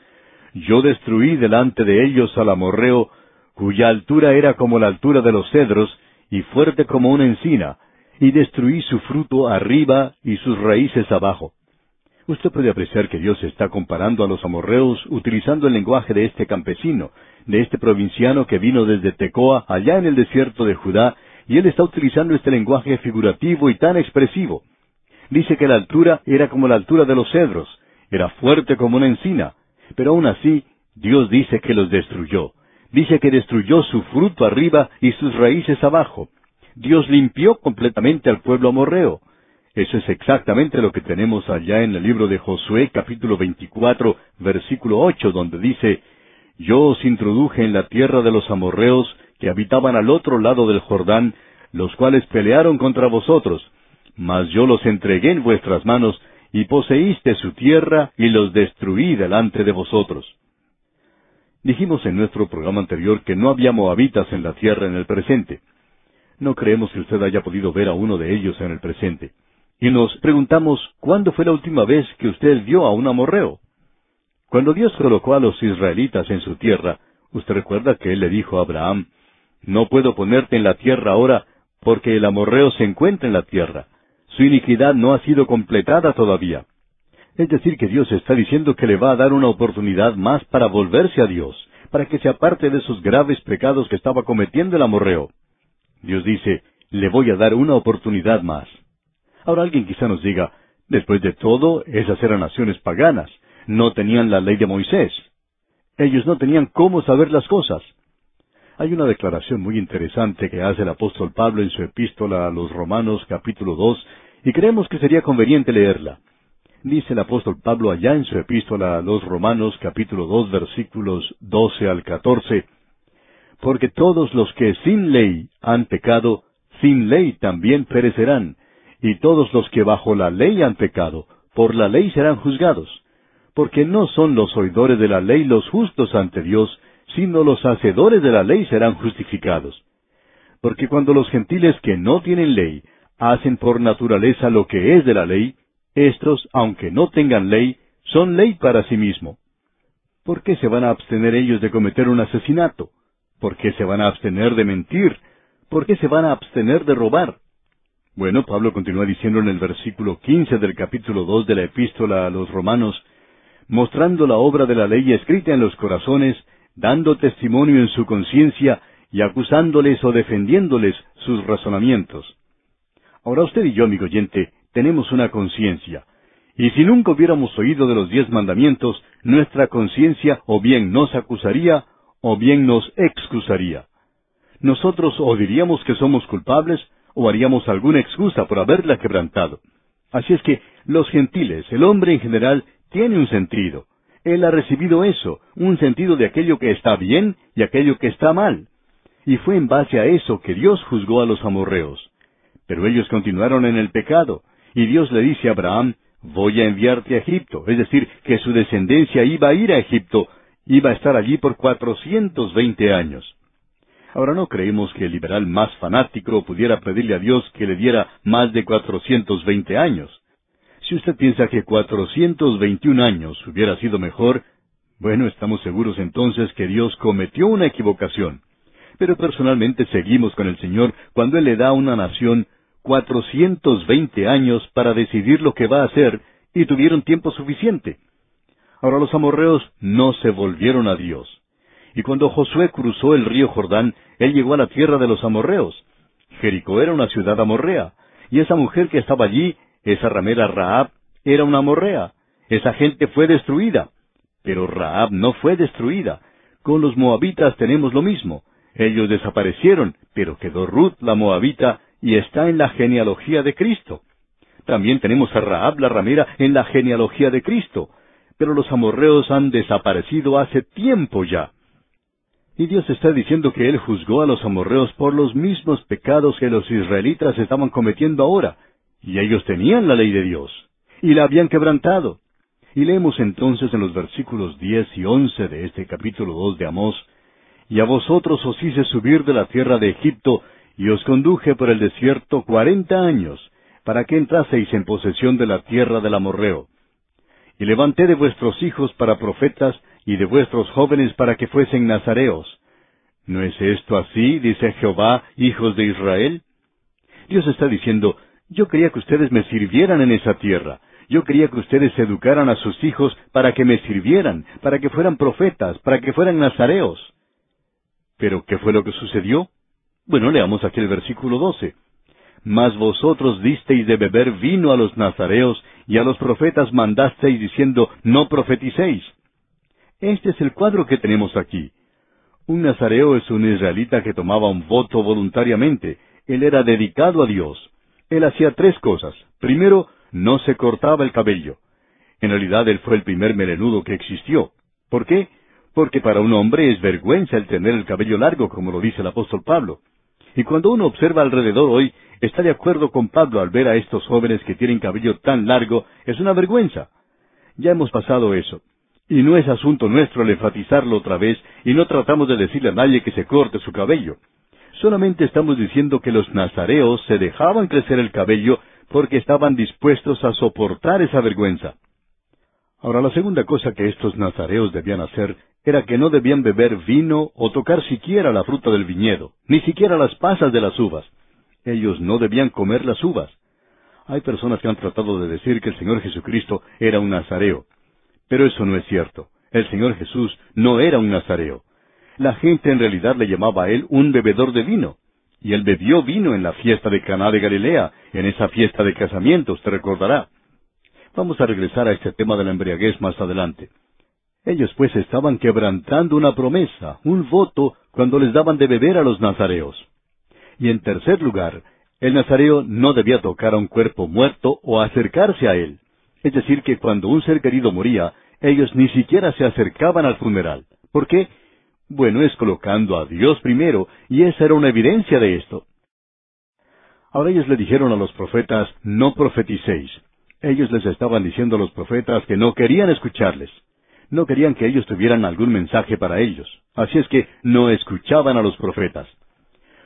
Yo destruí delante de ellos al amorreo, cuya altura era como la altura de los cedros, y fuerte como una encina, y destruí su fruto arriba y sus raíces abajo. Usted puede apreciar que Dios está comparando a los amorreos utilizando el lenguaje de este campesino, de este provinciano que vino desde Tecoa, allá en el desierto de Judá, y él está utilizando este lenguaje figurativo y tan expresivo. Dice que la altura era como la altura de los cedros, era fuerte como una encina, pero aún así Dios dice que los destruyó. Dice que destruyó su fruto arriba y sus raíces abajo. Dios limpió completamente al pueblo amorreo. Eso es exactamente lo que tenemos allá en el libro de Josué capítulo 24 versículo 8 donde dice, Yo os introduje en la tierra de los amorreos que habitaban al otro lado del Jordán, los cuales pelearon contra vosotros, mas yo los entregué en vuestras manos, y poseíste su tierra, y los destruí delante de vosotros. Dijimos en nuestro programa anterior que no había moabitas en la tierra en el presente. No creemos que usted haya podido ver a uno de ellos en el presente. Y nos preguntamos, ¿cuándo fue la última vez que usted vio a un amorreo? Cuando Dios colocó a los israelitas en su tierra, usted recuerda que Él le dijo a Abraham, No puedo ponerte en la tierra ahora, porque el amorreo se encuentra en la tierra. Su iniquidad no ha sido completada todavía. Es decir, que Dios está diciendo que le va a dar una oportunidad más para volverse a Dios, para que se aparte de esos graves pecados que estaba cometiendo el amorreo. Dios dice, le voy a dar una oportunidad más. Ahora alguien quizá nos diga, después de todo, esas eran naciones paganas, no tenían la ley de Moisés. Ellos no tenían cómo saber las cosas. Hay una declaración muy interesante que hace el apóstol Pablo en su epístola a los Romanos capítulo 2, y creemos que sería conveniente leerla. Dice el apóstol Pablo allá en su epístola a los Romanos capítulo 2 versículos 12 al 14, porque todos los que sin ley han pecado, sin ley también perecerán, y todos los que bajo la ley han pecado, por la ley serán juzgados, porque no son los oidores de la ley los justos ante Dios, sino los hacedores de la ley serán justificados. Porque cuando los gentiles que no tienen ley hacen por naturaleza lo que es de la ley, estos, aunque no tengan ley, son ley para sí mismo. ¿Por qué se van a abstener ellos de cometer un asesinato? ¿Por qué se van a abstener de mentir? ¿Por qué se van a abstener de robar? Bueno, Pablo continúa diciendo en el versículo quince del capítulo dos de la epístola a los romanos, mostrando la obra de la ley escrita en los corazones, dando testimonio en su conciencia y acusándoles o defendiéndoles sus razonamientos. Ahora usted y yo, amigo oyente, tenemos una conciencia. Y si nunca hubiéramos oído de los diez mandamientos, nuestra conciencia o bien nos acusaría o bien nos excusaría. Nosotros o diríamos que somos culpables o haríamos alguna excusa por haberla quebrantado. Así es que los gentiles, el hombre en general, tiene un sentido. Él ha recibido eso, un sentido de aquello que está bien y aquello que está mal. Y fue en base a eso que Dios juzgó a los amorreos. Pero ellos continuaron en el pecado, y Dios le dice a Abraham, voy a enviarte a Egipto, es decir, que su descendencia iba a ir a Egipto, iba a estar allí por cuatrocientos veinte años. Ahora no creemos que el liberal más fanático pudiera pedirle a Dios que le diera más de cuatrocientos veinte años. Si usted piensa que 421 años hubiera sido mejor, bueno, estamos seguros entonces que Dios cometió una equivocación. Pero personalmente seguimos con el Señor cuando Él le da a una nación 420 años para decidir lo que va a hacer y tuvieron tiempo suficiente. Ahora los amorreos no se volvieron a Dios. Y cuando Josué cruzó el río Jordán, él llegó a la tierra de los amorreos. Jericó era una ciudad amorrea, y esa mujer que estaba allí esa ramera Raab era una morrea. Esa gente fue destruida. Pero Raab no fue destruida. Con los moabitas tenemos lo mismo. Ellos desaparecieron, pero quedó Ruth la moabita y está en la genealogía de Cristo. También tenemos a Raab la ramera en la genealogía de Cristo. Pero los amorreos han desaparecido hace tiempo ya. Y Dios está diciendo que Él juzgó a los amorreos por los mismos pecados que los israelitas estaban cometiendo ahora. Y ellos tenían la ley de Dios, y la habían quebrantado. Y leemos entonces en los versículos diez y once de este capítulo dos de Amós, Y a vosotros os hice subir de la tierra de Egipto, y os conduje por el desierto cuarenta años, para que entraseis en posesión de la tierra del amorreo. Y levanté de vuestros hijos para profetas, y de vuestros jóvenes para que fuesen nazareos. ¿No es esto así, dice Jehová, hijos de Israel? Dios está diciendo, yo quería que ustedes me sirvieran en esa tierra. Yo quería que ustedes educaran a sus hijos para que me sirvieran, para que fueran profetas, para que fueran nazareos. Pero, ¿qué fue lo que sucedió? Bueno, leamos aquí el versículo 12. Mas vosotros disteis de beber vino a los nazareos, y a los profetas mandasteis diciendo, no profeticéis. Este es el cuadro que tenemos aquí. Un nazareo es un israelita que tomaba un voto voluntariamente. Él era dedicado a Dios. Él hacía tres cosas. Primero, no se cortaba el cabello. En realidad él fue el primer melenudo que existió. ¿Por qué? Porque para un hombre es vergüenza el tener el cabello largo, como lo dice el apóstol Pablo. Y cuando uno observa alrededor hoy, está de acuerdo con Pablo al ver a estos jóvenes que tienen cabello tan largo, es una vergüenza. Ya hemos pasado eso. Y no es asunto nuestro el enfatizarlo otra vez, y no tratamos de decirle a nadie que se corte su cabello. Solamente estamos diciendo que los nazareos se dejaban crecer el cabello porque estaban dispuestos a soportar esa vergüenza. Ahora, la segunda cosa que estos nazareos debían hacer era que no debían beber vino o tocar siquiera la fruta del viñedo, ni siquiera las pasas de las uvas. Ellos no debían comer las uvas. Hay personas que han tratado de decir que el Señor Jesucristo era un nazareo. Pero eso no es cierto. El Señor Jesús no era un nazareo la gente en realidad le llamaba a él un bebedor de vino. y él bebió vino en la fiesta de Caná de Galilea, en esa fiesta de casamiento, usted recordará. Vamos a regresar a este tema de la embriaguez más adelante. Ellos pues estaban quebrantando una promesa, un voto, cuando les daban de beber a los nazareos. Y en tercer lugar, el nazareo no debía tocar a un cuerpo muerto o acercarse a él. Es decir, que cuando un ser querido moría, ellos ni siquiera se acercaban al funeral. ¿Por qué? Bueno, es colocando a Dios primero, y esa era una evidencia de esto. Ahora ellos le dijeron a los profetas, no profeticéis. Ellos les estaban diciendo a los profetas que no querían escucharles. No querían que ellos tuvieran algún mensaje para ellos. Así es que no escuchaban a los profetas.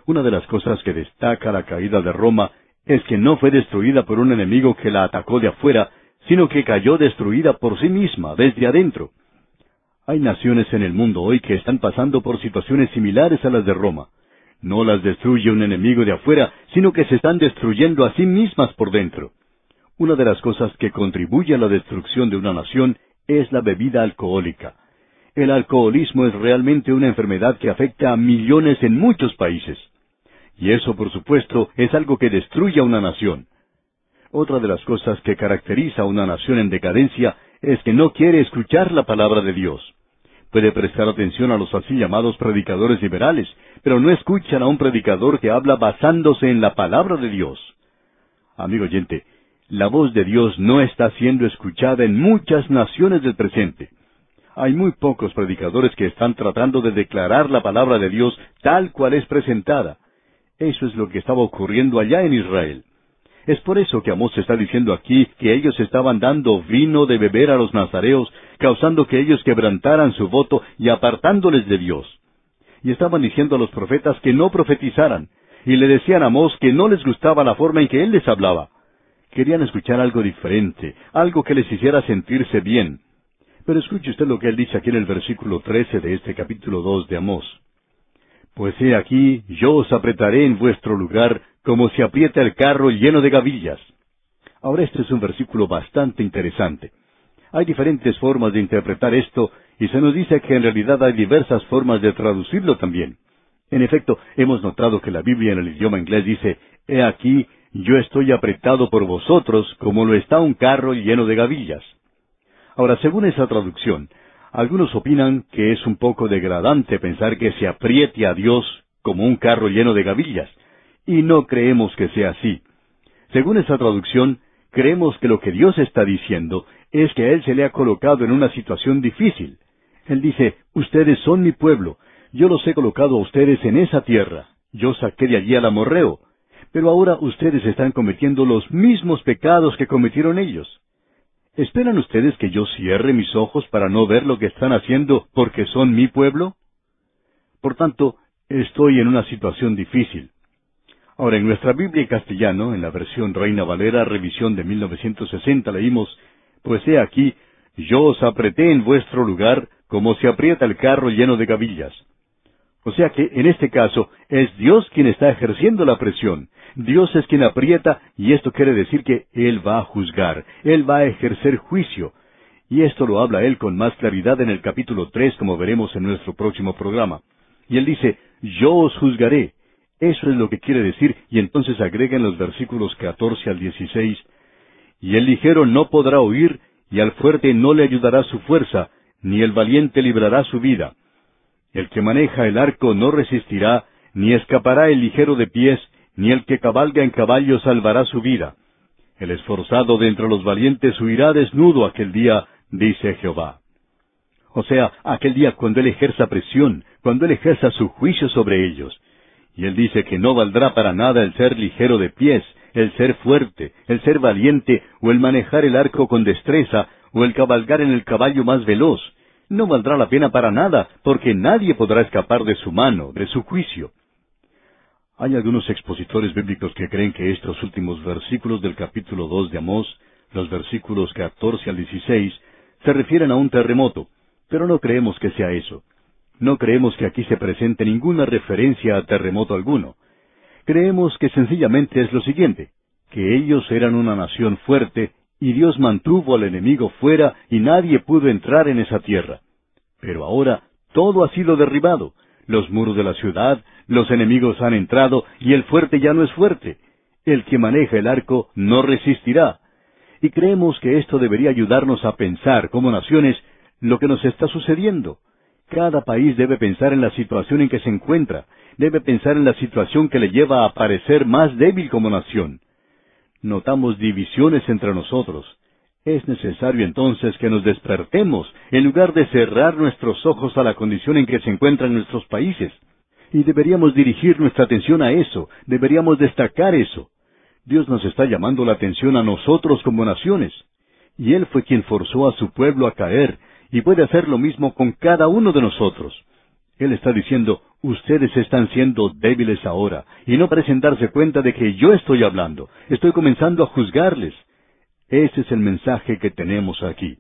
Una de las cosas que destaca la caída de Roma es que no fue destruida por un enemigo que la atacó de afuera, sino que cayó destruida por sí misma, desde adentro. Hay naciones en el mundo hoy que están pasando por situaciones similares a las de Roma. No las destruye un enemigo de afuera, sino que se están destruyendo a sí mismas por dentro. Una de las cosas que contribuye a la destrucción de una nación es la bebida alcohólica. El alcoholismo es realmente una enfermedad que afecta a millones en muchos países. Y eso, por supuesto, es algo que destruye a una nación. Otra de las cosas que caracteriza a una nación en decadencia es que no quiere escuchar la palabra de Dios. Puede prestar atención a los así llamados predicadores liberales, pero no escuchan a un predicador que habla basándose en la palabra de Dios. Amigo oyente, la voz de Dios no está siendo escuchada en muchas naciones del presente. Hay muy pocos predicadores que están tratando de declarar la palabra de Dios tal cual es presentada. Eso es lo que estaba ocurriendo allá en Israel. Es por eso que Amós está diciendo aquí que ellos estaban dando vino de beber a los nazareos, causando que ellos quebrantaran su voto y apartándoles de Dios. Y estaban diciendo a los profetas que no profetizaran, y le decían a Amós que no les gustaba la forma en que él les hablaba. Querían escuchar algo diferente, algo que les hiciera sentirse bien. Pero escuche usted lo que él dice aquí en el versículo trece de este capítulo dos de Amós. Pues he aquí, yo os apretaré en vuestro lugar como se aprieta el carro lleno de gavillas. Ahora este es un versículo bastante interesante. Hay diferentes formas de interpretar esto y se nos dice que en realidad hay diversas formas de traducirlo también. En efecto, hemos notado que la Biblia en el idioma inglés dice, He aquí, yo estoy apretado por vosotros como lo está un carro lleno de gavillas. Ahora, según esa traducción, algunos opinan que es un poco degradante pensar que se apriete a Dios como un carro lleno de gavillas, y no creemos que sea así. Según esa traducción, creemos que lo que Dios está diciendo es que a Él se le ha colocado en una situación difícil. Él dice, ustedes son mi pueblo, yo los he colocado a ustedes en esa tierra, yo saqué de allí al amorreo, pero ahora ustedes están cometiendo los mismos pecados que cometieron ellos. ¿Esperan ustedes que yo cierre mis ojos para no ver lo que están haciendo porque son mi pueblo? Por tanto, estoy en una situación difícil. Ahora, en nuestra Biblia en castellano, en la versión Reina Valera, revisión de 1960, leímos, Pues he aquí, yo os apreté en vuestro lugar como se aprieta el carro lleno de gavillas. O sea que, en este caso, es Dios quien está ejerciendo la presión. Dios es quien aprieta y esto quiere decir que Él va a juzgar, Él va a ejercer juicio. Y esto lo habla Él con más claridad en el capítulo tres, como veremos en nuestro próximo programa. Y Él dice, yo os juzgaré. Eso es lo que quiere decir, y entonces agrega en los versículos catorce al dieciséis, y el ligero no podrá huir, y al fuerte no le ayudará su fuerza, ni el valiente librará su vida. El que maneja el arco no resistirá, ni escapará el ligero de pies, ni el que cabalga en caballo salvará su vida. El esforzado de entre los valientes huirá desnudo aquel día, dice Jehová. O sea, aquel día cuando Él ejerza presión, cuando Él ejerza su juicio sobre ellos. Y Él dice que no valdrá para nada el ser ligero de pies, el ser fuerte, el ser valiente, o el manejar el arco con destreza, o el cabalgar en el caballo más veloz. No valdrá la pena para nada, porque nadie podrá escapar de su mano, de su juicio. Hay algunos expositores bíblicos que creen que estos últimos versículos del capítulo dos de Amós, los versículos catorce al dieciséis, se refieren a un terremoto, pero no creemos que sea eso. No creemos que aquí se presente ninguna referencia a terremoto alguno. Creemos que sencillamente es lo siguiente, que ellos eran una nación fuerte y Dios mantuvo al enemigo fuera y nadie pudo entrar en esa tierra. Pero ahora todo ha sido derribado, los muros de la ciudad, los enemigos han entrado y el fuerte ya no es fuerte. El que maneja el arco no resistirá. Y creemos que esto debería ayudarnos a pensar como naciones lo que nos está sucediendo. Cada país debe pensar en la situación en que se encuentra, debe pensar en la situación que le lleva a parecer más débil como nación. Notamos divisiones entre nosotros. Es necesario entonces que nos despertemos en lugar de cerrar nuestros ojos a la condición en que se encuentran nuestros países. Y deberíamos dirigir nuestra atención a eso, deberíamos destacar eso. Dios nos está llamando la atención a nosotros como naciones. Y Él fue quien forzó a su pueblo a caer, y puede hacer lo mismo con cada uno de nosotros. Él está diciendo, ustedes están siendo débiles ahora, y no parecen darse cuenta de que yo estoy hablando, estoy comenzando a juzgarles. Ese es el mensaje que tenemos aquí.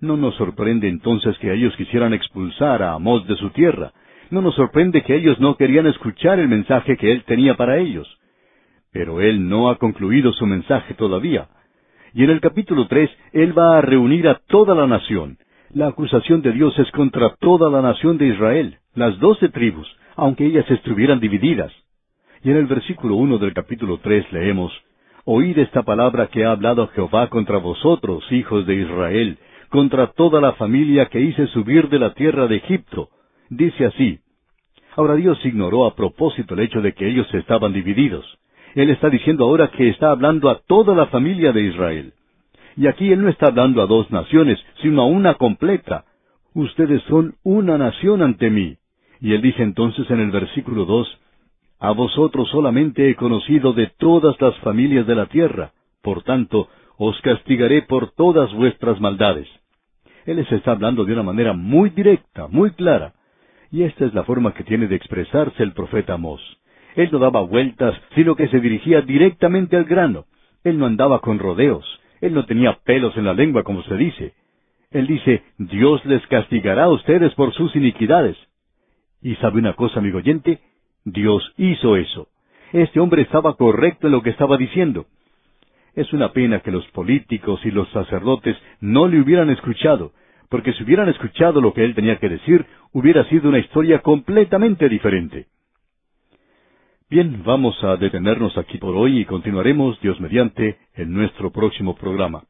No nos sorprende entonces que ellos quisieran expulsar a Amós de su tierra. No nos sorprende que ellos no querían escuchar el mensaje que él tenía para ellos. Pero él no ha concluido su mensaje todavía. Y en el capítulo tres, él va a reunir a toda la nación. La acusación de Dios es contra toda la nación de Israel, las doce tribus, aunque ellas estuvieran divididas. Y en el versículo uno del capítulo tres leemos, Oíd esta palabra que ha hablado Jehová contra vosotros, hijos de Israel, contra toda la familia que hice subir de la tierra de Egipto. Dice así. Ahora Dios ignoró a propósito el hecho de que ellos estaban divididos. Él está diciendo ahora que está hablando a toda la familia de Israel. Y aquí Él no está hablando a dos naciones, sino a una completa. Ustedes son una nación ante mí. Y Él dice entonces en el versículo dos, a vosotros solamente he conocido de todas las familias de la tierra, por tanto, os castigaré por todas vuestras maldades. Él les está hablando de una manera muy directa, muy clara. Y esta es la forma que tiene de expresarse el profeta Amós. Él no daba vueltas, sino que se dirigía directamente al grano. Él no andaba con rodeos. Él no tenía pelos en la lengua, como se dice. Él dice, Dios les castigará a ustedes por sus iniquidades. ¿Y sabe una cosa, amigo oyente? Dios hizo eso. Este hombre estaba correcto en lo que estaba diciendo. Es una pena que los políticos y los sacerdotes no le hubieran escuchado, porque si hubieran escuchado lo que él tenía que decir, hubiera sido una historia completamente diferente. Bien, vamos a detenernos aquí por hoy y continuaremos, Dios mediante, en nuestro próximo programa.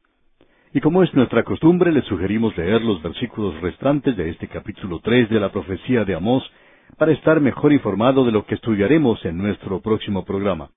Y como es nuestra costumbre, le sugerimos leer los versículos restantes de este capítulo tres de la profecía de Amós para estar mejor informado de lo que estudiaremos en nuestro próximo programa.